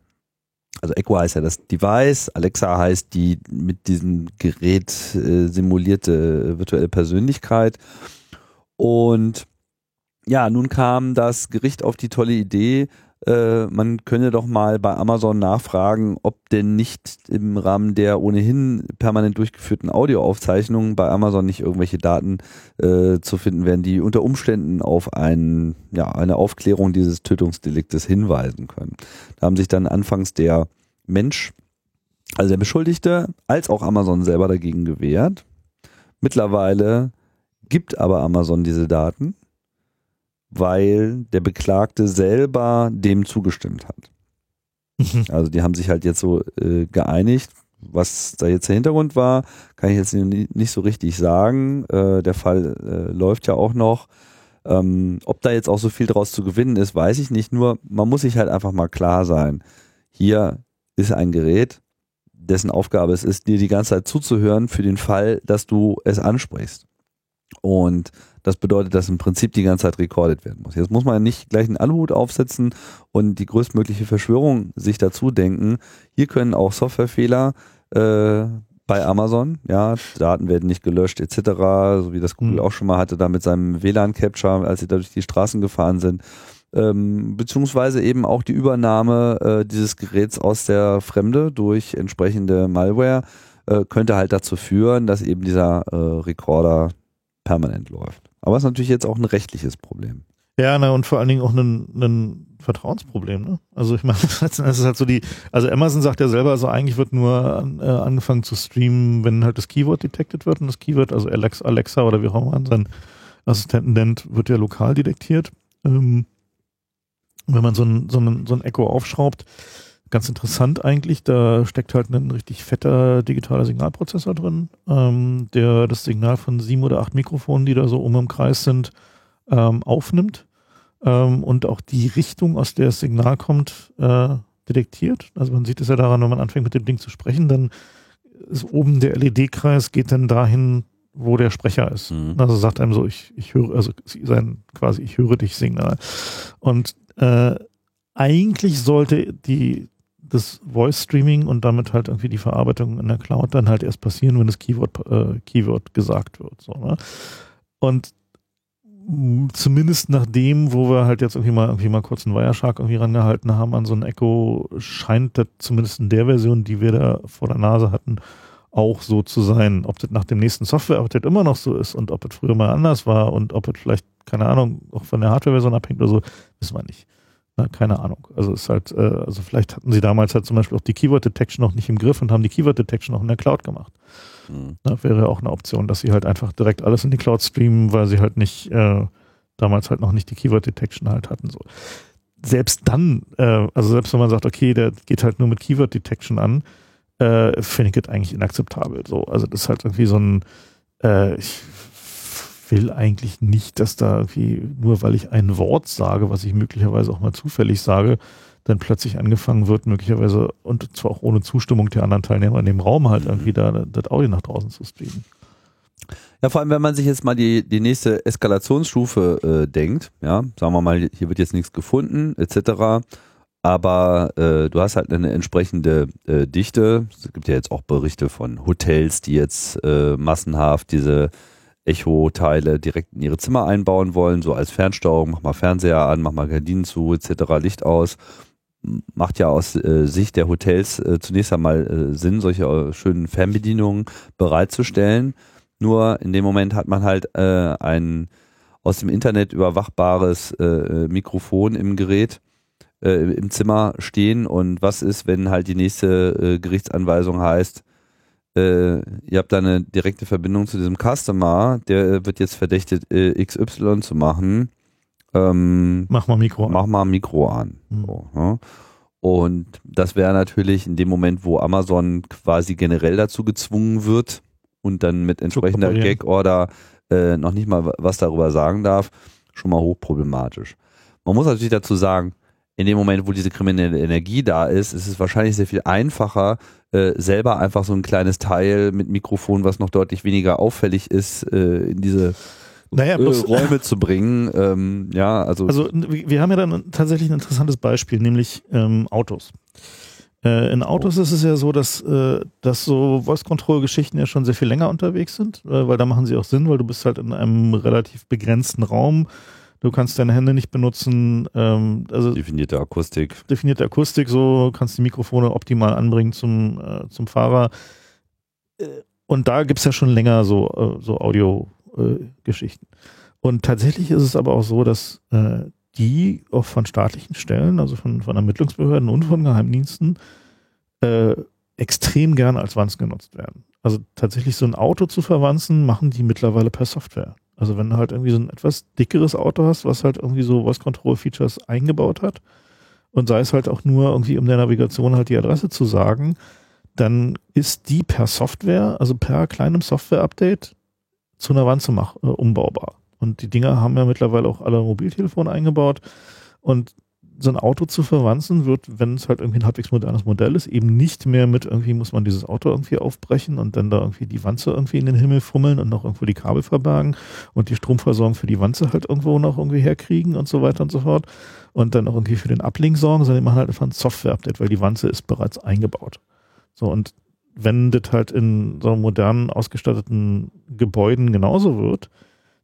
also Echo heißt ja das Device, Alexa heißt die mit diesem Gerät äh, simulierte virtuelle Persönlichkeit. Und ja, nun kam das Gericht auf die tolle Idee, äh, man könne doch mal bei Amazon nachfragen, ob denn nicht im Rahmen der ohnehin permanent durchgeführten Audioaufzeichnungen bei Amazon nicht irgendwelche Daten äh, zu finden wären, die unter Umständen auf ein, ja, eine Aufklärung dieses Tötungsdeliktes hinweisen können. Da haben sich dann anfangs der Mensch, also der Beschuldigte, als auch Amazon selber dagegen gewehrt. Mittlerweile gibt aber Amazon diese Daten weil der Beklagte selber dem zugestimmt hat. Mhm. Also die haben sich halt jetzt so äh, geeinigt. Was da jetzt der Hintergrund war, kann ich jetzt nicht so richtig sagen. Äh, der Fall äh, läuft ja auch noch. Ähm, ob da jetzt auch so viel draus zu gewinnen ist, weiß ich nicht. Nur man muss sich halt einfach mal klar sein. Hier ist ein Gerät, dessen Aufgabe es ist, dir die ganze Zeit zuzuhören für den Fall, dass du es ansprichst. Und das bedeutet, dass im Prinzip die ganze Zeit recorded werden muss. Jetzt muss man nicht gleich einen Aluhut aufsetzen und die größtmögliche Verschwörung sich dazu denken. Hier können auch Softwarefehler äh, bei Amazon, ja, Daten werden nicht gelöscht etc., so wie das Google mhm. auch schon mal hatte, da mit seinem WLAN-Capture, als sie da durch die Straßen gefahren sind, ähm, beziehungsweise eben auch die Übernahme äh, dieses Geräts aus der Fremde durch entsprechende Malware äh, könnte halt dazu führen, dass eben dieser äh, Recorder permanent läuft. Aber es ist natürlich jetzt auch ein rechtliches Problem. Ja, na, und vor allen Dingen auch ein, ein Vertrauensproblem, ne? Also ich meine, es ist halt so die, also Amazon sagt ja selber, also eigentlich wird nur an, äh, angefangen zu streamen, wenn halt das Keyword detected wird und das Keyword, also Alexa, Alexa oder wie auch immer seinen Assistenten nennt, wird ja lokal detektiert. Ähm, wenn man so ein, so ein, so ein Echo aufschraubt, ganz interessant eigentlich. Da steckt halt ein richtig fetter digitaler Signalprozessor drin, ähm, der das Signal von sieben oder acht Mikrofonen, die da so um im Kreis sind, ähm, aufnimmt ähm, und auch die Richtung, aus der das Signal kommt, äh, detektiert. Also man sieht es ja daran, wenn man anfängt mit dem Ding zu sprechen, dann ist oben der LED-Kreis geht dann dahin, wo der Sprecher ist. Mhm. Also sagt einem so, ich, ich höre, also sein quasi, ich höre dich Signal. Und äh, eigentlich sollte die das Voice Streaming und damit halt irgendwie die Verarbeitung in der Cloud dann halt erst passieren, wenn das Keyword, äh, Keyword gesagt wird. So, ne? Und zumindest nach dem, wo wir halt jetzt irgendwie mal irgendwie mal kurz einen Wireshark irgendwie rangehalten haben an so ein Echo, scheint das zumindest in der Version, die wir da vor der Nase hatten, auch so zu sein. Ob das nach dem nächsten Software-Update immer noch so ist und ob es früher mal anders war und ob es vielleicht, keine Ahnung, auch von der Hardware-Version abhängt oder so, wissen wir nicht. Na, keine Ahnung. Also ist halt, äh, also vielleicht hatten sie damals halt zum Beispiel auch die Keyword Detection noch nicht im Griff und haben die Keyword Detection auch in der Cloud gemacht. Mhm. Da wäre auch eine Option, dass sie halt einfach direkt alles in die Cloud streamen, weil sie halt nicht äh, damals halt noch nicht die Keyword Detection halt hatten. So. Selbst dann, äh, also selbst wenn man sagt, okay, der geht halt nur mit Keyword Detection an, äh, finde ich das eigentlich inakzeptabel. So, also das ist halt irgendwie so ein, äh, ich will eigentlich nicht, dass da irgendwie, nur weil ich ein Wort sage, was ich möglicherweise auch mal zufällig sage, dann plötzlich angefangen wird, möglicherweise und zwar auch ohne Zustimmung der anderen Teilnehmer in dem Raum halt irgendwie da das Audio nach draußen zu streamen. Ja, vor allem, wenn man sich jetzt mal die, die nächste Eskalationsstufe äh, denkt, ja, sagen wir mal, hier wird jetzt nichts gefunden, etc. Aber äh, du hast halt eine entsprechende äh, Dichte. Es gibt ja jetzt auch Berichte von Hotels, die jetzt äh, massenhaft diese Echo-Teile direkt in ihre Zimmer einbauen wollen, so als Fernsteuerung, mach mal Fernseher an, mach mal Gardinen zu, etc., Licht aus. Macht ja aus äh, Sicht der Hotels äh, zunächst einmal äh, Sinn, solche äh, schönen Fernbedienungen bereitzustellen. Nur in dem Moment hat man halt äh, ein aus dem Internet überwachbares äh, Mikrofon im Gerät im Zimmer stehen und was ist, wenn halt die nächste Gerichtsanweisung heißt, äh, ihr habt da eine direkte Verbindung zu diesem Customer, der wird jetzt verdächtigt, äh, XY zu machen. Ähm, mach mal Mikro an. Mach mal Mikro an. Mhm. So, ja. Und das wäre natürlich in dem Moment, wo Amazon quasi generell dazu gezwungen wird und dann mit entsprechender Gag-Order äh, noch nicht mal was darüber sagen darf, schon mal hochproblematisch. Man muss natürlich dazu sagen, in dem Moment, wo diese kriminelle Energie da ist, ist es wahrscheinlich sehr viel einfacher, äh, selber einfach so ein kleines Teil mit Mikrofon, was noch deutlich weniger auffällig ist, äh, in diese naja, äh, Räume zu bringen. Ähm, ja, also. Also wir haben ja dann tatsächlich ein interessantes Beispiel, nämlich ähm, Autos. Äh, in Autos oh. ist es ja so, dass, äh, dass so Voice-Control-Geschichten ja schon sehr viel länger unterwegs sind, äh, weil da machen sie auch Sinn, weil du bist halt in einem relativ begrenzten Raum Du kannst deine Hände nicht benutzen. Ähm, also definierte Akustik. Definierte Akustik, so kannst die Mikrofone optimal anbringen zum, äh, zum Äh, und da gibt's ja schon länger so, äh, so Audio-Geschichten. Äh, und tatsächlich ist es aber auch so, dass äh, die auch von staatlichen Stellen, also von, von Ermittlungsbehörden und von Geheimdiensten, äh, extrem gerne als Wanzen genutzt werden. Also tatsächlich so ein Auto zu verwanzen, machen die mittlerweile per Software. Also wenn du halt irgendwie so ein etwas dickeres Auto hast, was halt irgendwie so Voice Control Features eingebaut hat und sei es halt auch nur irgendwie um der Navigation halt die Adresse zu sagen, dann ist die per Software, also per kleinem Software-Update zu einer Wanze mach, äh, umbaubar. Und die Dinger haben ja mittlerweile auch alle Mobiltelefone eingebaut und so ein Auto zu verwanzen wird, wenn es halt irgendwie ein halbwegs modernes Modell ist, eben nicht mehr mit irgendwie muss man dieses Auto irgendwie aufbrechen und dann da irgendwie die Wanze irgendwie in den Himmel fummeln und noch irgendwo die Kabel verbergen und die Stromversorgung für die Wanze halt irgendwo noch irgendwie herkriegen und so weiter und so fort und dann auch irgendwie für den Uplink sorgen, sondern die machen halt einfach ein Software-Update, weil die Wanze ist bereits eingebaut. So und wenn das halt in so modernen ausgestatteten Gebäuden genauso wird,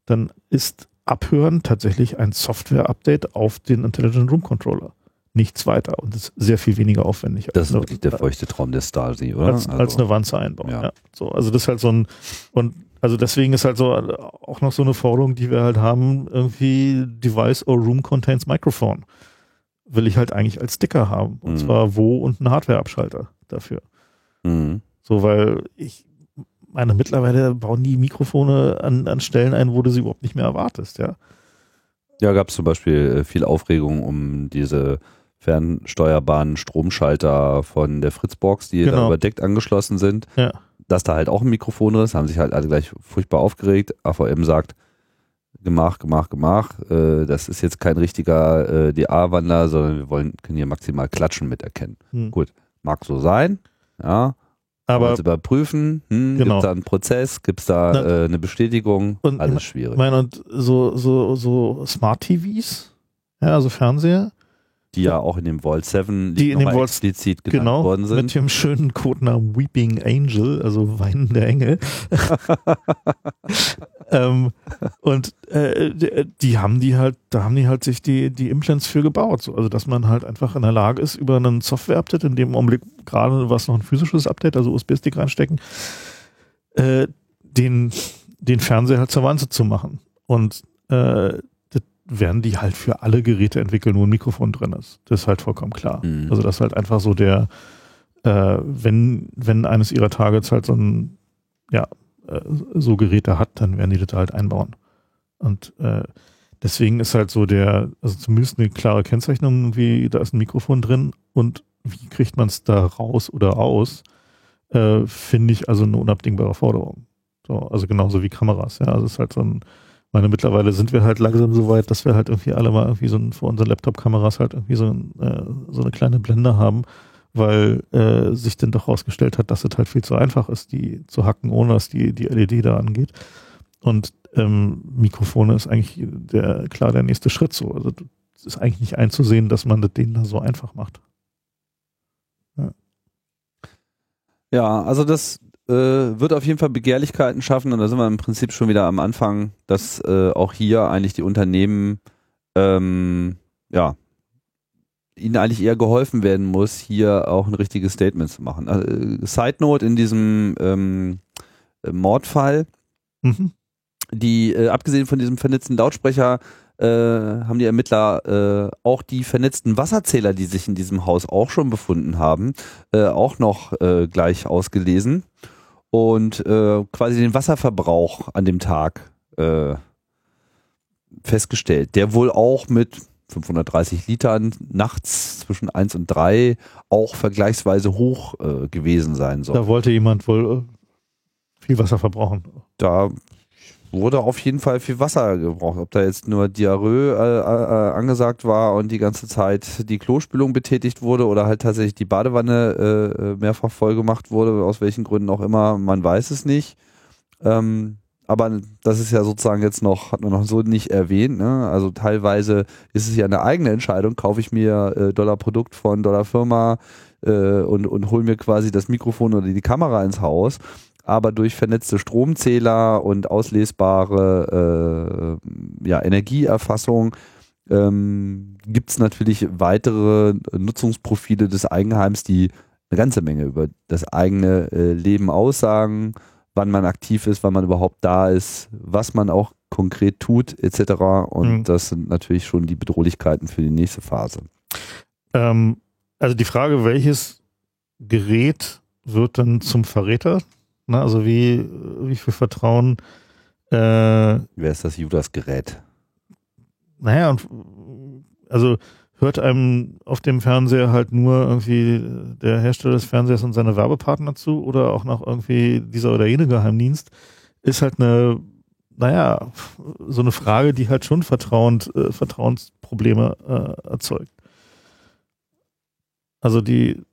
dann ist Abhören tatsächlich ein Software-Update auf den Intelligent Room Controller. Nichts weiter und ist sehr viel weniger aufwendig. Das ist wirklich der feuchte Traum der Stasi, oder? Als, also, als eine Wanze einbauen. Ja. ja. So, also das ist halt so ein und also deswegen ist halt so auch noch so eine Forderung, die wir halt haben, irgendwie Device or Room contains Microphone. Will ich halt eigentlich als Sticker haben. Und mhm. zwar wo und ein Hardware-Abschalter dafür. Mhm. So, weil ich, meine, mittlerweile bauen die Mikrofone an, an Stellen ein, wo du sie überhaupt nicht mehr erwartest, ja. Ja, gab es zum Beispiel äh, viel Aufregung um diese fernsteuerbaren Stromschalter von der Fritzbox, die genau. da überdeckt angeschlossen sind. Ja. Dass da halt auch ein Mikrofon ist, haben sich halt alle gleich furchtbar aufgeregt. AVM sagt, gemach, gemach, gemach. Äh, das ist jetzt kein richtiger äh, DA-Wandler, sondern wir wollen, können hier maximal Klatschen miterkennen. Hm. Gut, mag so sein, ja. Aber also überprüfen, hm, genau. gibt es da einen Prozess, gibt es da äh, eine Bestätigung, und alles schwierig. Meine, und so, so, so Smart TVs, ja, also Fernseher, die ja auch in dem Vault 7 die in dem Vault explizit genannt genau, worden sind. Mit dem schönen Codenamen Weeping Angel, also weinender Engel. ähm, und äh, die haben die halt, da haben die halt sich die, die Implants für gebaut. So. Also dass man halt einfach in der Lage ist, über einen Software-Update, in dem Augenblick gerade was noch ein physisches Update, also USB-Stick reinstecken, äh, den, den Fernseher halt zur Wanze zu machen. Und äh, werden die halt für alle Geräte entwickeln, wo ein Mikrofon drin ist. Das ist halt vollkommen klar. Mhm. Also das ist halt einfach so der, äh, wenn, wenn eines ihrer Targets halt so ein, ja, äh, so Geräte hat, dann werden die das halt einbauen. Und äh, deswegen ist halt so der, also zumindest eine klare Kennzeichnung, wie da ist ein Mikrofon drin und wie kriegt man es da raus oder aus, äh, finde ich also eine unabdingbare Forderung. So, also genauso wie Kameras, ja. Also es ist halt so ein, meine, mittlerweile sind wir halt langsam so weit, dass wir halt irgendwie alle mal irgendwie so ein, vor unseren Laptop-Kameras halt irgendwie so, ein, äh, so eine kleine Blende haben, weil äh, sich dann doch herausgestellt hat, dass es halt viel zu einfach ist, die zu hacken, ohne dass die, die LED da angeht. Und ähm, Mikrofone ist eigentlich der, klar der nächste Schritt so. Also es ist eigentlich nicht einzusehen, dass man das denen da so einfach macht. Ja, ja also das äh, wird auf jeden Fall Begehrlichkeiten schaffen und da sind wir im Prinzip schon wieder am Anfang, dass äh, auch hier eigentlich die Unternehmen ähm, ja ihnen eigentlich eher geholfen werden muss, hier auch ein richtiges Statement zu machen. Also, Side Note in diesem ähm, Mordfall, mhm. die äh, abgesehen von diesem vernetzten Lautsprecher äh, haben die Ermittler äh, auch die vernetzten Wasserzähler, die sich in diesem Haus auch schon befunden haben, äh, auch noch äh, gleich ausgelesen und äh, quasi den Wasserverbrauch an dem Tag äh, festgestellt, der wohl auch mit 530 Litern nachts zwischen 1 und 3 auch vergleichsweise hoch äh, gewesen sein soll. Da wollte jemand wohl äh, viel Wasser verbrauchen. Da wurde auf jeden Fall viel Wasser gebraucht. Ob da jetzt nur Diarrhoe äh, äh, angesagt war und die ganze Zeit die Klospülung betätigt wurde oder halt tatsächlich die Badewanne äh, mehrfach voll gemacht wurde, aus welchen Gründen auch immer, man weiß es nicht. Ähm, aber das ist ja sozusagen jetzt noch, hat man noch so nicht erwähnt. Ne? Also teilweise ist es ja eine eigene Entscheidung, kaufe ich mir äh, Dollar-Produkt von Dollar-Firma äh, und, und hole mir quasi das Mikrofon oder die Kamera ins Haus. Aber durch vernetzte Stromzähler und auslesbare äh, ja, Energieerfassung ähm, gibt es natürlich weitere Nutzungsprofile des Eigenheims, die eine ganze Menge über das eigene äh, Leben aussagen wann man aktiv ist, wann man überhaupt da ist, was man auch konkret tut, etc. Und mhm. das sind natürlich schon die Bedrohlichkeiten für die nächste Phase. Ähm, also die Frage, welches Gerät wird dann zum Verräter? Na, also wie, wie viel Vertrauen äh, Wer ist das Judas-Gerät? Naja, und also hört einem auf dem Fernseher halt nur irgendwie der Hersteller des Fernsehers und seine Werbepartner zu oder auch noch irgendwie dieser oder jene Geheimdienst, ist halt eine, naja, so eine Frage, die halt schon Vertrauens, äh, Vertrauensprobleme äh, erzeugt. Also die,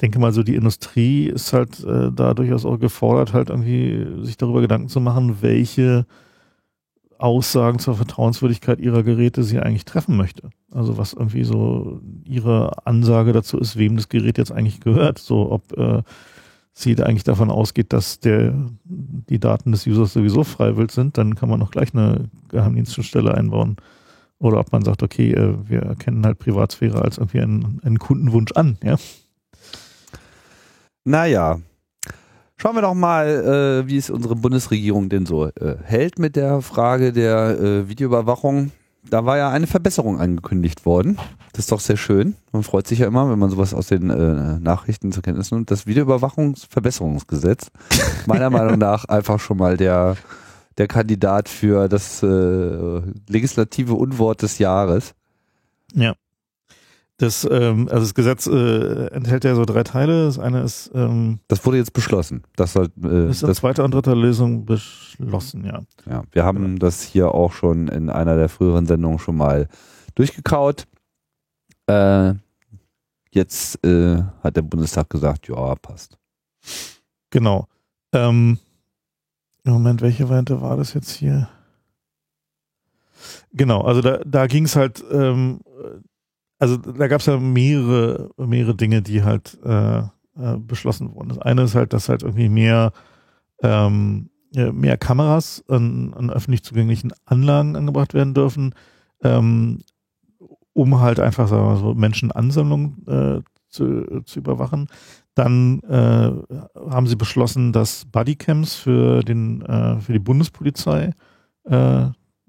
denke mal so, die Industrie ist halt äh, da durchaus auch gefordert, halt irgendwie sich darüber Gedanken zu machen, welche Aussagen zur Vertrauenswürdigkeit ihrer Geräte sie eigentlich treffen möchte. Also was irgendwie so ihre Ansage dazu ist, wem das Gerät jetzt eigentlich gehört. So ob äh, sie da eigentlich davon ausgeht, dass der die Daten des Users sowieso freiwillig sind, dann kann man noch gleich eine Geheimdienststelle einbauen. Oder ob man sagt, okay, äh, wir erkennen halt Privatsphäre als irgendwie einen, einen Kundenwunsch an, ja. Naja, Schauen wir doch mal, äh, wie es unsere Bundesregierung denn so äh, hält mit der Frage der äh, Videoüberwachung. Da war ja eine Verbesserung angekündigt worden. Das ist doch sehr schön. Man freut sich ja immer, wenn man sowas aus den äh, Nachrichten zur Kenntnis nimmt. Das Videoüberwachungsverbesserungsgesetz, meiner Meinung nach einfach schon mal der, der Kandidat für das äh, legislative Unwort des Jahres. Ja. Das, ähm, also das Gesetz äh, enthält ja so drei Teile. Das eine ist. Ähm, das wurde jetzt beschlossen. Das soll. Äh, ist in das zweiter und dritter Lesung beschlossen, ja. Ja, wir haben genau. das hier auch schon in einer der früheren Sendungen schon mal durchgekaut. Äh, jetzt äh, hat der Bundestag gesagt, ja, passt. Genau. Ähm, Moment, welche Variante war das jetzt hier? Genau, also da, da ging es halt ähm, also da gab es ja mehrere, mehrere Dinge, die halt äh, äh, beschlossen wurden. Das eine ist halt, dass halt irgendwie mehr, ähm, mehr Kameras an, an öffentlich zugänglichen Anlagen angebracht werden dürfen, ähm, um halt einfach sagen wir so Menschenansammlungen äh, zu, zu überwachen. Dann äh, haben sie beschlossen, dass Bodycams für den äh, für die Bundespolizei äh,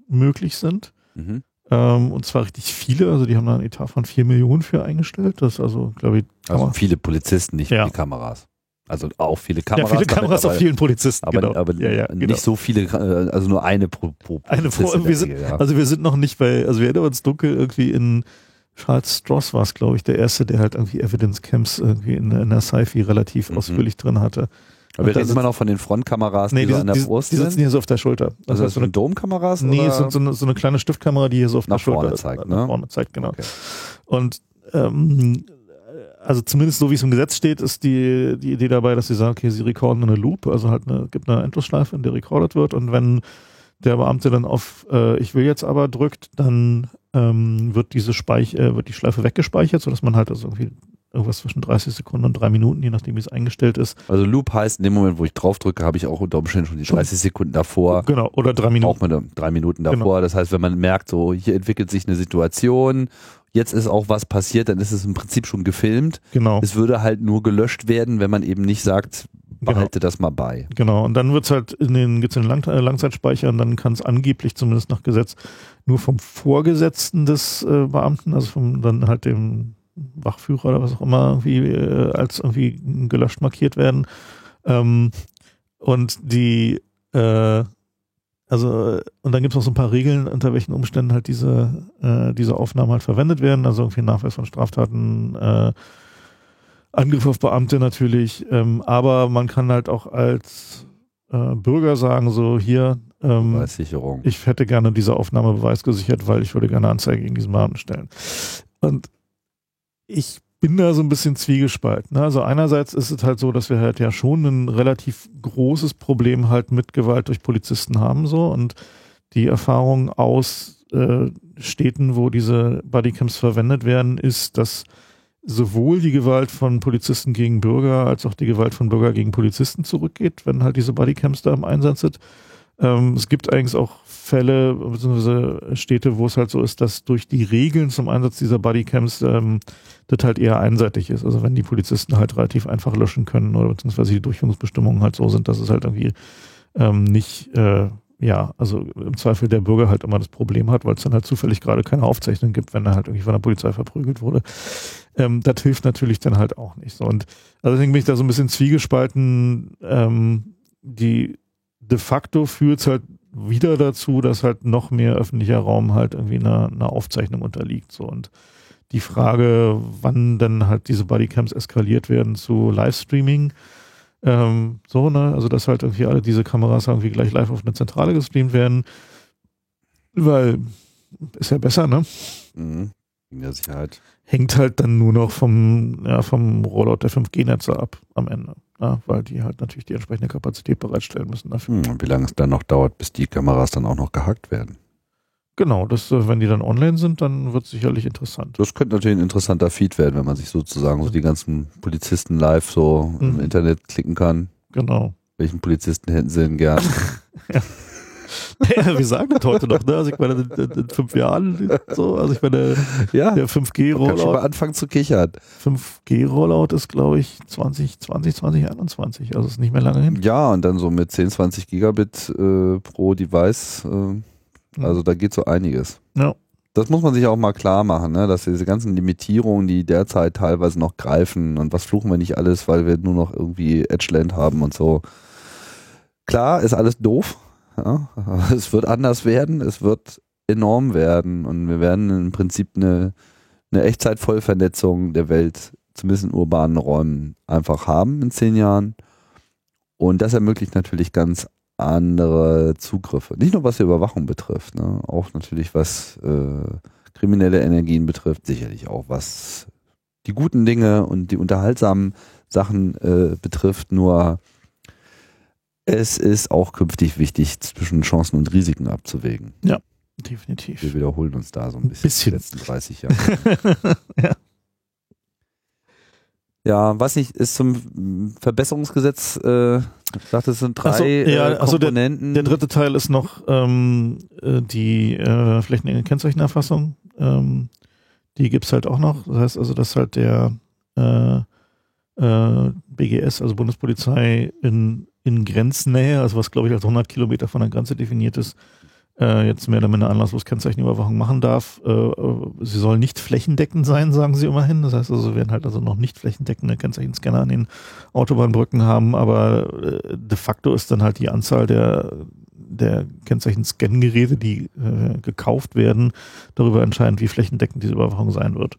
möglich sind. Mhm. Ähm, und zwar richtig viele, also die haben da einen Etat von 4 Millionen für eingestellt. Das ist also, glaube ich, Also viele Polizisten, nicht Ja. viele Kameras. Also auch viele ja, Kameras. viele damit Kameras aber, auf vielen Polizisten. Aber, genau. aber ja, ja, nicht genau. so viele, äh, also nur eine pro, pro Eine pro- wir sind- Regel, ja. Also wir sind noch nicht bei, also wir erinnern uns dunkel irgendwie in Charles Stross war es, glaube ich, der erste, der halt irgendwie Evidence Camps irgendwie in, in der Sci-Fi relativ Mhm. ausführlich drin hatte. Aber wir und da reden immer noch von den Frontkameras, Nee, die, die, so an der die, Brust die sitzen sind. hier so auf der Schulter. Also Also das so eine, Domkameras? nee, oder? sind so eine, so eine kleine Stiftkamera, die hier so auf Nach der Schulter vorne zeigt, nach ne? vorne zeigt, genau. Okay. Und ähm, also zumindest so wie es im Gesetz steht, ist die, die Idee dabei, dass sie sagen, okay, sie recorden in eine Loop, also halt eine, gibt eine Endlosschleife, in der recorded wird und wenn der Beamte dann auf äh, Ich will jetzt aber drückt, dann ähm, wird diese Speich äh, wird die Schleife weggespeichert, sodass man halt also irgendwie irgendwas zwischen 30 Sekunden und drei Minuten, je nachdem wie es eingestellt ist. Also Loop heißt, in dem Moment, wo ich drauf drücke, habe ich auch unter Umständen schon die Schon. 30 Sekunden davor. Genau, oder drei Minuten. Auch einem- drei Minuten davor. Genau. Das heißt, wenn man merkt, so hier entwickelt sich eine Situation, jetzt ist auch was passiert, dann ist es im Prinzip schon gefilmt. Genau. Es würde halt nur gelöscht werden, wenn man eben nicht sagt, Genau. behalte das mal bei. Genau, und dann wird's halt in den, gibt's in den Lang äh, Langzeitspeicher und dann kann es angeblich, zumindest nach Gesetz, nur vom Vorgesetzten des äh, Beamten, also vom dann halt dem Wachführer oder was auch immer, irgendwie äh, als irgendwie gelöscht markiert werden. Ähm, und die, äh, also, äh, und dann gibt's noch so ein paar Regeln, unter welchen Umständen halt diese, äh, diese Aufnahmen halt verwendet werden, also irgendwie Nachweis von Straftaten, äh, Angriff auf Beamte natürlich, ähm, aber man kann halt auch als äh, Bürger sagen, so hier, ähm, ich hätte gerne diese Aufnahmebeweis gesichert, weil ich würde gerne Anzeige gegen diesen Beamten stellen. Und ich bin da so ein bisschen zwiegespalten. Ne? Also einerseits ist es halt so, dass wir halt ja schon ein relativ großes Problem halt mit Gewalt durch Polizisten haben so und die Erfahrung aus äh, Städten, wo diese Bodycams verwendet werden, ist, dass sowohl die Gewalt von Polizisten gegen Bürger als auch die Gewalt von Bürger gegen Polizisten zurückgeht, wenn halt diese Bodycams da im Einsatz sind. Ähm, es gibt eigentlich auch Fälle bzw. Städte, wo es halt so ist, dass durch die Regeln zum Einsatz dieser Bodycams ähm, das halt eher einseitig ist. Also wenn die Polizisten halt relativ einfach löschen können oder beziehungsweise die Durchführungsbestimmungen halt so sind, dass es halt irgendwie ähm, nicht, äh, ja, also im Zweifel der Bürger halt immer das Problem hat, weil es dann halt zufällig gerade keine Aufzeichnung gibt, wenn er halt irgendwie von der Polizei verprügelt wurde. Ähm, das hilft natürlich dann halt auch nicht. So. Und also deswegen bin ich da so ein bisschen zwiegespalten. Ähm, die de facto führt es halt wieder dazu, dass halt noch mehr öffentlicher Raum halt irgendwie einer, einer Aufzeichnung unterliegt. So. Und die Frage, wann dann halt diese Bodycams eskaliert werden zu Livestreaming, ähm, so, ne, also dass halt irgendwie alle diese Kameras irgendwie gleich live auf eine Zentrale gestreamt werden, weil ist ja besser, ne? Mhm. In der Sicherheit. hängt halt dann nur noch vom, ja, vom Rollout der 5G-Netze ab am Ende. Ja, weil die halt natürlich die entsprechende Kapazität bereitstellen müssen dafür. Hm, und wie lange es dann noch dauert, bis die Kameras dann auch noch gehackt werden. Genau, das, äh, wenn die dann online sind, dann wird es sicherlich interessant. Das könnte natürlich ein interessanter Feed werden, wenn man sich sozusagen so die ganzen Polizisten live so im Mhm. Internet klicken kann. Genau. Welchen Polizisten hätten sie denn gern? Wir sagen das heute noch, ne? Also ich meine, in, in, fünf Jahren so, also ich meine, ja, der man kann schon mal 5G-Rollout, anfangen zu kichern. 5G-Rollout ist, glaube ich, 2020, 2021, also ist nicht mehr lange hin. Ja, und dann so mit 10, 20 Gigabit äh, pro Device. Äh, also da geht so einiges. Ja. Das muss man sich auch mal klar machen, ne? dass diese ganzen Limitierungen, die derzeit teilweise noch greifen und was fluchen wir nicht alles, weil wir nur noch irgendwie Edgeland haben und so. Klar, ist alles doof. Es wird anders werden, es wird enorm werden und wir werden im Prinzip eine, eine Echtzeitvollvernetzung der Welt, zumindest in urbanen Räumen, einfach haben in zehn Jahren. Und das ermöglicht natürlich ganz andere Zugriffe. Nicht nur was die Überwachung betrifft, ne? auch natürlich was äh, kriminelle Energien betrifft, sicherlich auch was die guten Dinge und die unterhaltsamen Sachen äh, betrifft. Nur es ist auch künftig wichtig, zwischen Chancen und Risiken abzuwägen. Definitiv. Wir wiederholen uns da so ein bisschen, bisschen. die letzten 30 Jahre. ja. Ja, was nicht, ist zum Verbesserungsgesetz, äh, ich dachte, es sind drei Ach so, ja, äh, ach so, der- Komponenten. Der dritte Teil ist noch ähm, äh, die äh, flächendeckende Kennzeichenerfassung. Ähm, die gibt's halt auch noch. Das heißt also, dass halt der äh, äh, BGS, also Bundespolizei, in, in Grenznähe, also was glaube ich als 100 Kilometer von der Grenze definiert ist, äh, jetzt mehr oder minder anlasslos Kennzeichenüberwachung machen darf. Äh, äh, sie soll nicht flächendeckend sein, sagen sie immerhin. Das heißt also, wir werden halt also noch nicht flächendeckende Kennzeichenscanner an den Autobahnbrücken haben, aber äh, de facto ist dann halt die Anzahl der der Kennzeichen-Scan-Geräte, die äh, gekauft werden, darüber entscheidend, wie flächendeckend diese Überwachung sein wird.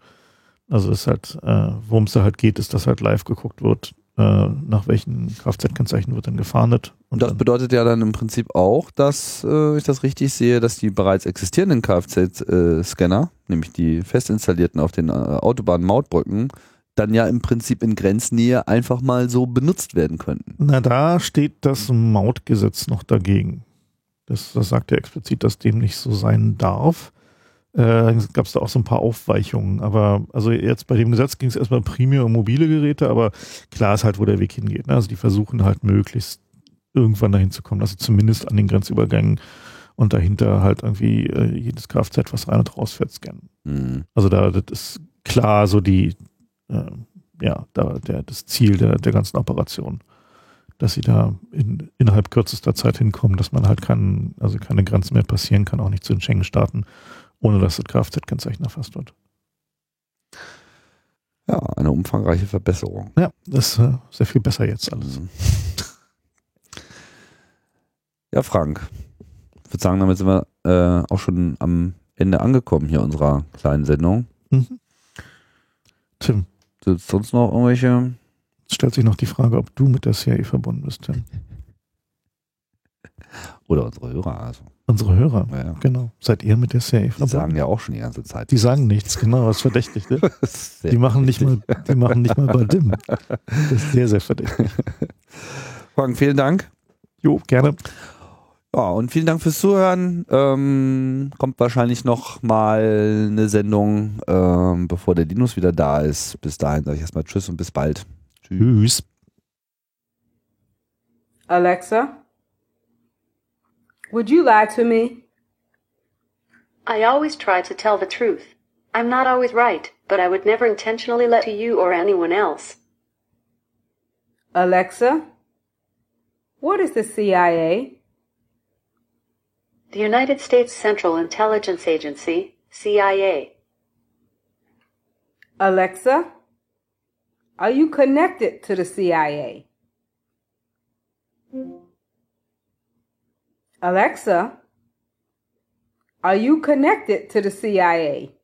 Also ist halt, äh, worum es da halt geht, ist, dass halt live geguckt wird, äh, nach welchen Kfz-Kennzeichen wird dann gefahndet. Und das bedeutet ja dann im Prinzip auch, dass äh, ich das richtig sehe, dass die bereits existierenden Kfz-Scanner, nämlich die fest installierten auf den äh, Autobahnen-Mautbrücken, dann ja im Prinzip in Grenznähe einfach mal so benutzt werden könnten. Na, da steht das Mautgesetz noch dagegen. Das, das sagt ja explizit, dass dem nicht so sein darf. Äh, gab es da auch so ein paar Aufweichungen. Aber also jetzt bei dem Gesetz ging es erstmal primär um mobile Geräte, aber klar ist halt, wo der Weg hingeht. Ne? Also die versuchen halt möglichst irgendwann dahin zu kommen, also zumindest an den Grenzübergängen und dahinter halt irgendwie äh, jedes Kfz, was rein und raus fährt, scannen. Mhm. Also da das ist klar so die, äh, ja, da der, das Ziel der, der ganzen Operation dass sie da in, innerhalb kürzester Zeit hinkommen, dass man halt kann, also keine Grenzen mehr passieren kann, auch nicht zu den Schengen-Staaten, ohne dass das Kfz-Kennzeichen erfasst wird. Ja, eine umfangreiche Verbesserung. Ja, das ist äh, sehr viel besser jetzt alles. Mhm. Ja, Frank. Ich würde sagen, damit sind wir äh, auch schon am Ende angekommen hier unserer kleinen Sendung. Mhm. Tim, es sonst noch irgendwelche jetzt stellt sich noch die Frage, ob du mit der CIA verbunden bist, Tim. oder unsere Hörer? Also, Unsere Hörer, ja, genau. Seid ihr mit der CIA Die sagen ja auch schon die ganze Zeit. die sagen nichts, genau, das ist verdächtig. Ne? Ist Die machen nicht mal, die machen nicht mal Badim. Das ist sehr, sehr verdächtig. Frank, vielen Dank. Jo, gerne. Ja, und vielen Dank fürs Zuhören. Ähm, kommt wahrscheinlich noch mal eine Sendung, ähm, bevor der Linus wieder da ist. Bis dahin sage ich erstmal Tschüss und bis bald. Tschüss. Alexa, would you lie to me? I always try to tell the truth. I'm not always right, but I would never intentionally lie to you or anyone else. Alexa, what is the CIA? The United States Central Intelligence Agency, CIA. Alexa, are you connected to the CIA? Alexa, are you connected to the CIA?